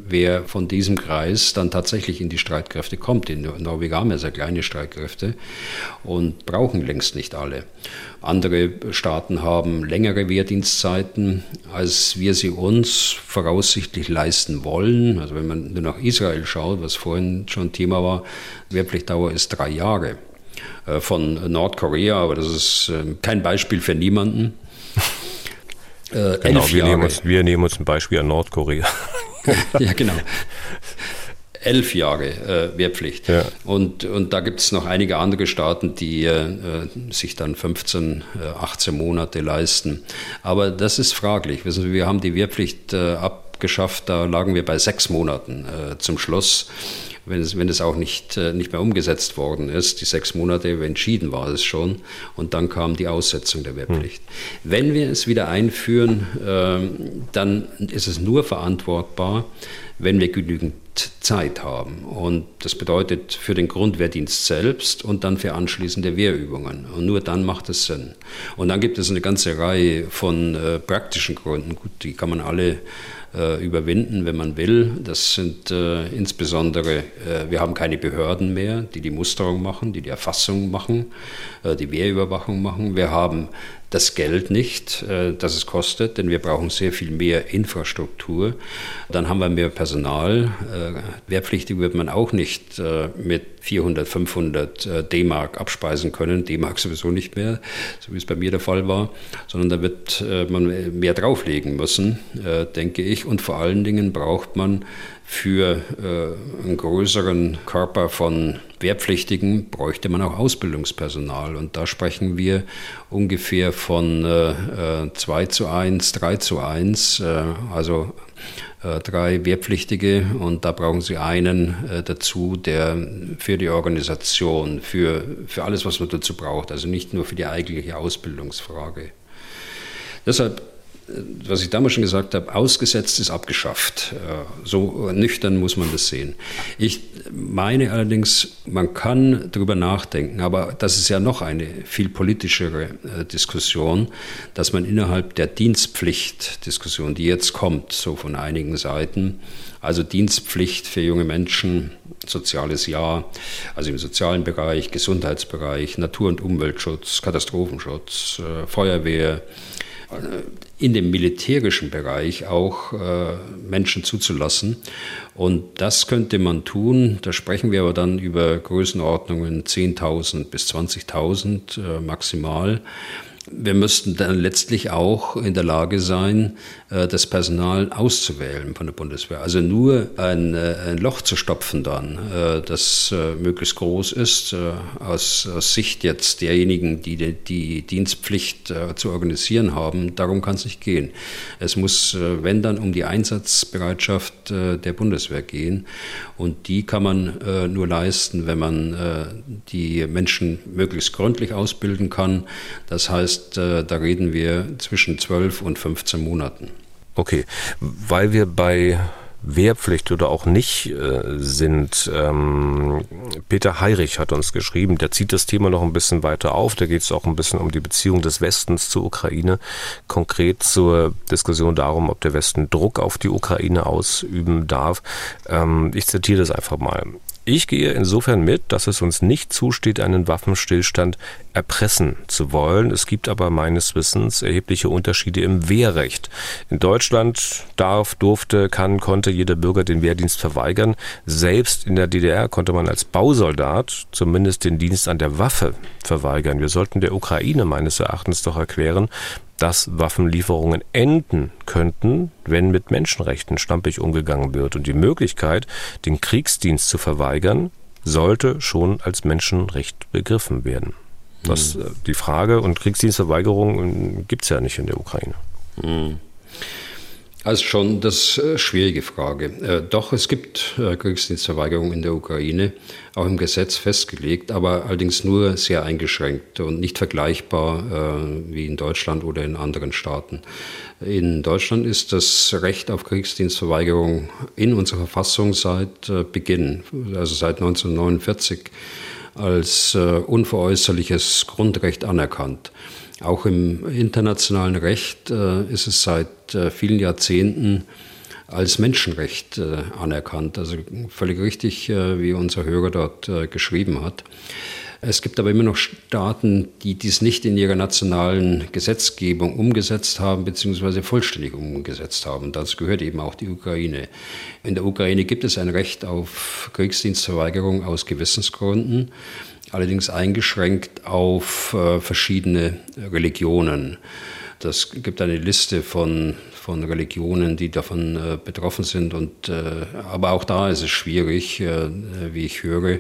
wer von diesem Kreis dann tatsächlich in die Streitkräfte kommt. In Norwegen haben ja sehr kleine Streitkräfte und brauchen längst nicht alle. Andere Staaten haben längere Wehrdienstzeiten, als wir sie uns voraussichtlich leisten wollen. Also wenn man nur nach Israel schaut, was vorhin schon Thema war, Wehrpflichtdauer ist drei Jahre. Äh, von Nordkorea, aber das ist ähm, kein Beispiel für niemanden. Äh, genau, wir nehmen, uns, wir nehmen uns ein Beispiel an Nordkorea. ja, genau elf Jahre äh, Wehrpflicht. Ja. Und, und da gibt es noch einige andere Staaten, die äh, sich dann 15, äh, 18 Monate leisten. Aber das ist fraglich. Wissen Sie, wir haben die Wehrpflicht äh, abgeschafft, da lagen wir bei sechs Monaten äh, zum Schluss wenn es, wenn es auch nicht, äh, nicht mehr umgesetzt worden ist. Die sechs Monate entschieden war es schon. Und dann kam die Aussetzung der Wehrpflicht. Mhm. Wenn wir es wieder einführen, äh, dann ist es nur verantwortbar, wenn wir genügend Zeit haben. Und das bedeutet für den Grundwehrdienst selbst und dann für anschließende Wehrübungen. Und nur dann macht es Sinn. Und dann gibt es eine ganze Reihe von äh, praktischen Gründen. Gut, die kann man alle äh, überwinden, wenn man will. Das sind äh, insbesondere, äh, wir haben keine Behörden mehr, die die Musterung machen, die die Erfassung machen, äh, die Wehrüberwachung machen. Wir haben das Geld nicht, äh, das es kostet, denn wir brauchen sehr viel mehr Infrastruktur. Dann haben wir mehr Personal. Äh, wehrpflichtig wird man auch nicht äh, mit 400, 500 D-Mark abspeisen können. D-Mark sowieso nicht mehr, so wie es bei mir der Fall war, sondern da wird man mehr drauflegen müssen, denke ich. Und vor allen Dingen braucht man für äh, einen größeren Körper von Wehrpflichtigen bräuchte man auch Ausbildungspersonal. Und da sprechen wir ungefähr von äh, 2 äh, zu 1, 3 zu 1, äh, also äh, drei Wehrpflichtige und da brauchen Sie einen äh, dazu, der für die Organisation, für, für alles, was man dazu braucht, also nicht nur für die eigentliche Ausbildungsfrage. Deshalb was ich damals schon gesagt habe, ausgesetzt ist abgeschafft. Äh, so nüchtern muss man das sehen. Ich meine allerdings, man kann darüber nachdenken, aber das ist ja noch eine viel politischere äh, Diskussion, dass man innerhalb der Dienstpflichtdiskussion, die jetzt kommt, so von einigen Seiten, also Dienstpflicht für junge Menschen, soziales Jahr, also im sozialen Bereich, Gesundheitsbereich, Natur- und Umweltschutz, Katastrophenschutz, äh, Feuerwehr, in dem militärischen Bereich auch äh, Menschen zuzulassen. Und das könnte man tun. Da sprechen wir aber dann über Größenordnungen 10.000 bis 20.000 äh, maximal wir müssten dann letztlich auch in der Lage sein, äh, das Personal auszuwählen von der Bundeswehr. Also nur ein, äh, ein Loch zu stopfen dann, äh, das möglichst groß ist, aus, aus Sicht jetzt derjenigen, die die, die Dienstpflicht zu organisieren haben, darum kann es nicht gehen. Es muss, wenn dann, um die Einsatzbereitschaft der Bundeswehr gehen. Und die kann man nur leisten, wenn man die Menschen möglichst gründlich ausbilden kann. Das heißt, heißt, äh, da reden wir zwischen 12 und 15 Monaten. Okay, weil wir bei Wehrpflicht oder auch nicht äh, sind. Ähm, Peter Heirich hat uns geschrieben, der zieht das Thema noch ein bisschen weiter auf. Da geht es auch ein bisschen um die Beziehung des Westens zur Ukraine, konkret zur Diskussion darum, ob der Westen Druck auf die Ukraine ausüben darf. Ähm, ich zitiere das einfach mal. Ich gehe insofern mit, dass es uns nicht zusteht, einen Waffenstillstand erpressen zu wollen. Es gibt aber meines Wissens erhebliche Unterschiede im Wehrrecht. In Deutschland darf, durfte, kann, konnte jeder Bürger den Wehrdienst verweigern. Selbst in der DDR konnte man als Bausoldat zumindest den Dienst an der Waffe verweigern. Wir sollten der Ukraine meines Erachtens doch erklären, dass Waffenlieferungen enden könnten, wenn mit Menschenrechten stampig umgegangen wird. Und die Möglichkeit, den Kriegsdienst zu verweigern, sollte schon als Menschenrecht begriffen werden. Das, mhm. Die Frage und Kriegsdienstverweigerung äh, gibt es ja nicht in der Ukraine. Mhm. Also schon das äh, schwierige Frage. Äh, doch, es gibt äh, Kriegsdienstverweigerung in der Ukraine, auch im Gesetz festgelegt, aber allerdings nur sehr eingeschränkt und nicht vergleichbar äh, wie in Deutschland oder in anderen Staaten. In Deutschland ist das Recht auf Kriegsdienstverweigerung in unserer Verfassung seit äh, Beginn, also seit 1949, als äh, unveräußerliches Grundrecht anerkannt. Auch im internationalen Recht äh, ist es seit äh, vielen Jahrzehnten als Menschenrecht äh, anerkannt. Also völlig richtig, wie unser Hörer dort geschrieben hat. Es gibt aber immer noch Staaten, die dies nicht in ihrer nationalen Gesetzgebung umgesetzt haben, beziehungsweise vollständig umgesetzt haben. Dazu gehört eben auch die Ukraine. In der Ukraine gibt es ein Recht auf Kriegsdienstverweigerung aus Gewissensgründen allerdings eingeschränkt auf äh, verschiedene Religionen. Das gibt eine Liste von, von Religionen, die davon äh, betroffen sind. Und, äh, aber auch da ist es schwierig, äh, wie ich höre.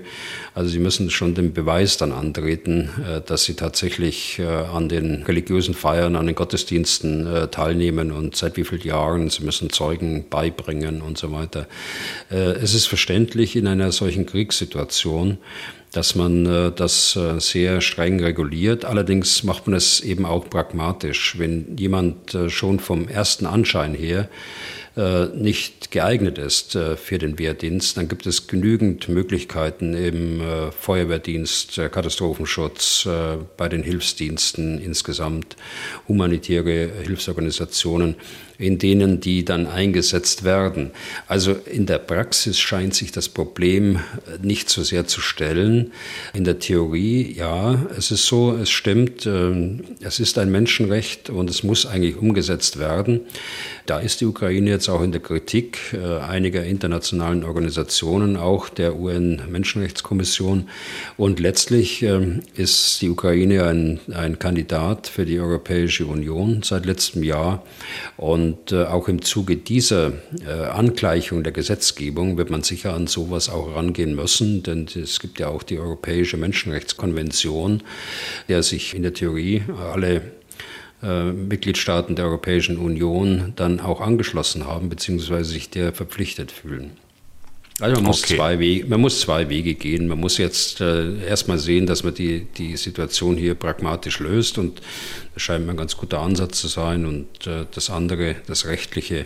Also Sie müssen schon den Beweis dann antreten, äh, dass Sie tatsächlich äh, an den religiösen Feiern, an den Gottesdiensten äh, teilnehmen und seit wie vielen Jahren. Sie müssen Zeugen beibringen und so weiter. es ist verständlich in einer solchen Kriegssituation, dass man äh, das äh, sehr streng reguliert. Allerdings macht man es eben auch pragmatisch. Wenn jemand äh, schon vom ersten Anschein her nicht geeignet ist für den Wehrdienst, dann gibt es genügend Möglichkeiten im Feuerwehrdienst, Katastrophenschutz, bei den Hilfsdiensten insgesamt, humanitäre Hilfsorganisationen, in denen die dann eingesetzt werden. Also in der Praxis scheint sich das Problem nicht so sehr zu stellen. In der Theorie, ja, es ist so, es stimmt, es ist ein Menschenrecht und es muss eigentlich umgesetzt werden. Da ist die Ukraine jetzt auch in der Kritik äh, einiger internationalen Organisationen, auch der UN-Menschenrechtskommission. Und letztlich äh, ist die Ukraine ein, ein Kandidat für die Europäische Union seit letztem Jahr. Und äh, auch im Zuge dieser äh, Angleichung der Gesetzgebung wird man sicher an sowas auch rangehen müssen, denn es gibt ja auch die Europäische Menschenrechtskonvention, der sich in der Theorie alle äh, Mitgliedstaaten der Europäischen Union dann auch angeschlossen haben, beziehungsweise sich der verpflichtet fühlen. Also man muss, okay. zwei Wege, man muss zwei Wege gehen. Man muss jetzt äh, erstmal sehen, dass man die, die Situation hier pragmatisch löst und das scheint mir ein ganz guter Ansatz zu sein. Und äh, das andere, das Rechtliche,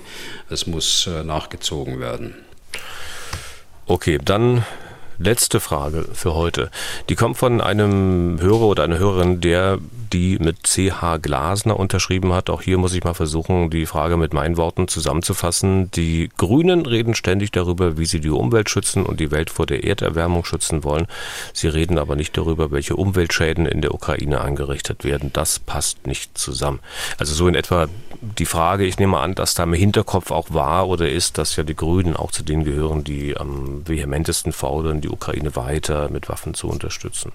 es muss äh, nachgezogen werden. Okay, dann letzte Frage für heute. Die kommt von einem Hörer oder einer Hörerin, der die mit CH Glasner unterschrieben hat. Auch hier muss ich mal versuchen, die Frage mit meinen Worten zusammenzufassen. Die Grünen reden ständig darüber, wie sie die Umwelt schützen und die Welt vor der Erderwärmung schützen wollen. Sie reden aber nicht darüber, welche Umweltschäden in der Ukraine angerichtet werden. Das passt nicht zusammen. Also so in etwa die Frage, ich nehme an, dass da im Hinterkopf auch war oder ist, dass ja die Grünen auch zu denen gehören, die am vehementesten fordern, die Ukraine weiter mit Waffen zu unterstützen.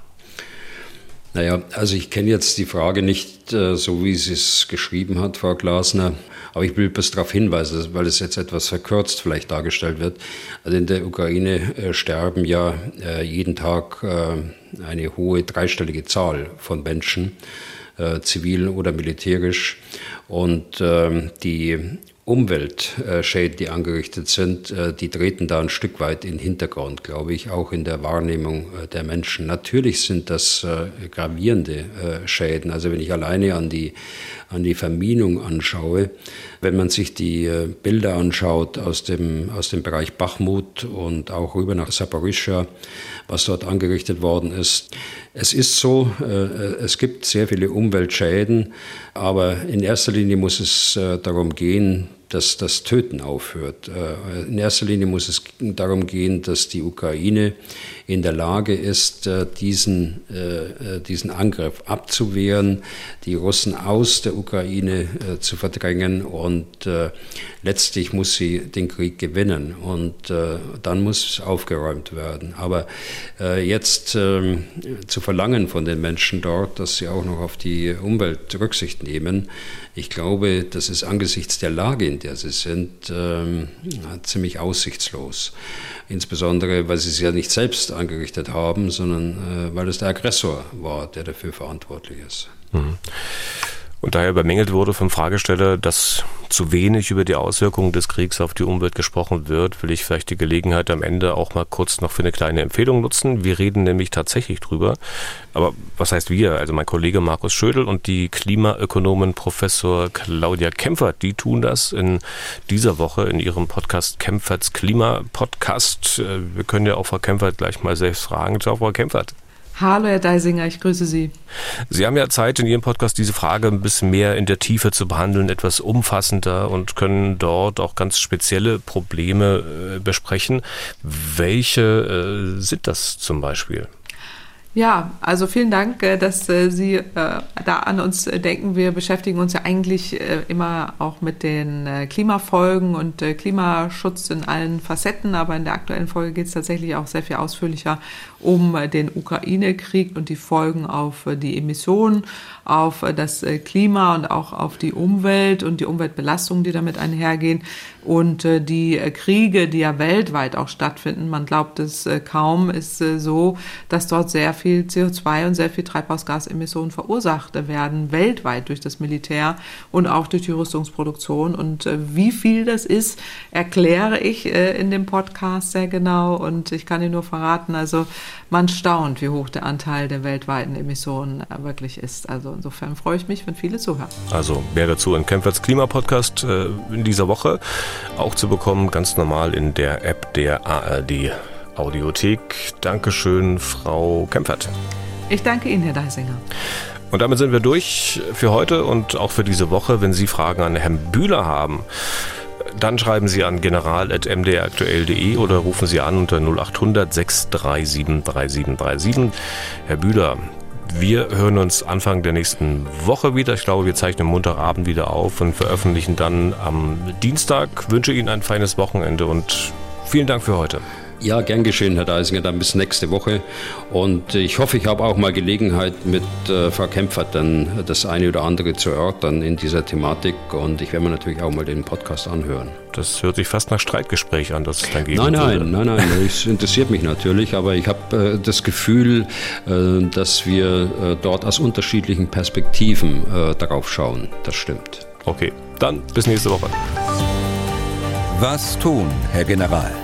Naja, also ich kenne jetzt die Frage nicht äh, so, wie sie es geschrieben hat, Frau Glasner, aber ich will bloß darauf hinweisen, weil es jetzt etwas verkürzt vielleicht dargestellt wird. Also in der Ukraine äh, sterben ja äh, jeden Tag äh, eine hohe dreistellige Zahl von Menschen, äh, zivil oder militärisch. Und ähm, die Umweltschäden, die angerichtet sind, äh, die treten da ein Stück weit in den Hintergrund, glaube ich, auch in der Wahrnehmung äh, der Menschen. Natürlich sind das äh, gravierende Schäden. Also wenn ich alleine an die, an die Verminung anschaue, wenn man sich die Bilder anschaut aus dem, aus dem Bereich Bachmut und auch rüber nach Saporischschja, was dort angerichtet worden ist. Es ist so, es gibt sehr viele Umweltschäden, aber in erster Linie muss es darum gehen, dass das Töten aufhört. Äh, in erster Linie muss es darum gehen, dass die Ukraine in der Lage ist, äh, diesen, äh, diesen Angriff abzuwehren, die Russen aus der Ukraine zu verdrängen und letztlich muss sie den Krieg gewinnen und dann muss aufgeräumt werden. Aber jetzt ähm, zu verlangen von den Menschen dort, dass sie auch noch auf die Umwelt Rücksicht nehmen, ich glaube, das ist angesichts der Lage, in der sie sind, ähm, ziemlich aussichtslos. Insbesondere, weil sie es ja nicht selbst angerichtet haben, sondern äh, weil es der Aggressor war, der dafür verantwortlich ist. Mhm. Und daher bemängelt wurde vom Fragesteller, dass zu wenig über die Auswirkungen des Kriegs auf die Umwelt gesprochen wird, will ich vielleicht die Gelegenheit am Ende auch mal kurz noch für eine kleine Empfehlung nutzen. Wir reden nämlich tatsächlich drüber. Aber was heißt wir? Also mein Kollege Markus Schödel und die Klimaökonomin Professor Claudia Kempfert, die tun das in dieser Woche in ihrem Podcast Kempferts Klima-Podcast. Äh, wir können ja auch Frau Kempfert gleich mal selbst fragen. Ciao, Frau Kempfert. Hallo, Herr Deisinger, ich grüße Sie. Sie haben ja Zeit, in Ihrem Podcast diese Frage ein bisschen mehr in der Tiefe zu behandeln, etwas umfassender und können dort auch ganz spezielle Probleme äh, besprechen. Welche äh, sind das zum Beispiel? Ja, also vielen Dank, äh, dass äh, Sie äh, da an uns denken. Wir beschäftigen uns ja eigentlich immer auch mit den Klimafolgen und Klimaschutz in allen Facetten, aber in der aktuellen Folge geht es tatsächlich auch sehr viel ausführlicher um den Ukraine-Krieg und die Folgen auf die Emissionen, auf das Klima und auch auf die Umwelt und die Umweltbelastungen, die damit einhergehen und die Kriege, die ja weltweit auch stattfinden. Man glaubt es kaum, ist so, dass dort sehr viel viel CO2 und sehr viel Treibhausgasemissionen verursacht werden, weltweit durch das Militär und auch durch die Rüstungsproduktion. Und äh, wie viel das ist, erkläre ich äh, in dem Podcast sehr genau. Und ich kann Ihnen nur verraten, also man staunt, wie hoch der Anteil der weltweiten Emissionen äh, wirklich ist. Also insofern freue ich mich, wenn viele zuhören. Also mehr dazu in Kempferts Klimapodcast äh, in dieser Woche auch zu bekommen, ganz normal in der App der ARD Audiothek. Dankeschön, Frau Kempfert. Ich danke Ihnen, Herr Deisinger. Und damit sind wir durch für heute und auch für diese Woche. Wenn Sie Fragen an Herrn Bühler haben, dann schreiben Sie an general.mdraktuell.de oder rufen Sie an unter 0800 637 3737. Herr Bühler, wir hören uns Anfang der nächsten Woche wieder. Ich glaube, wir zeichnen Montagabend wieder auf und veröffentlichen dann am Dienstag. Ich wünsche Ihnen ein feines Wochenende und vielen Dank für heute. Ja, gern geschehen, Herr Deisinger, dann bis nächste Woche. Und ich hoffe, ich habe auch mal Gelegenheit, mit äh, Frau Kempfert dann das eine oder andere zu erörtern in dieser Thematik. Und ich werde mir natürlich auch mal den Podcast anhören. Das hört sich fast nach Streitgespräch an, dass es dann geben Nein, nein, nein, nein, es interessiert mich natürlich, aber ich habe äh, das Gefühl, äh, dass wir äh, dort aus unterschiedlichen Perspektiven äh, darauf schauen. Das stimmt. Okay, dann bis nächste Woche. Was tun, Herr General?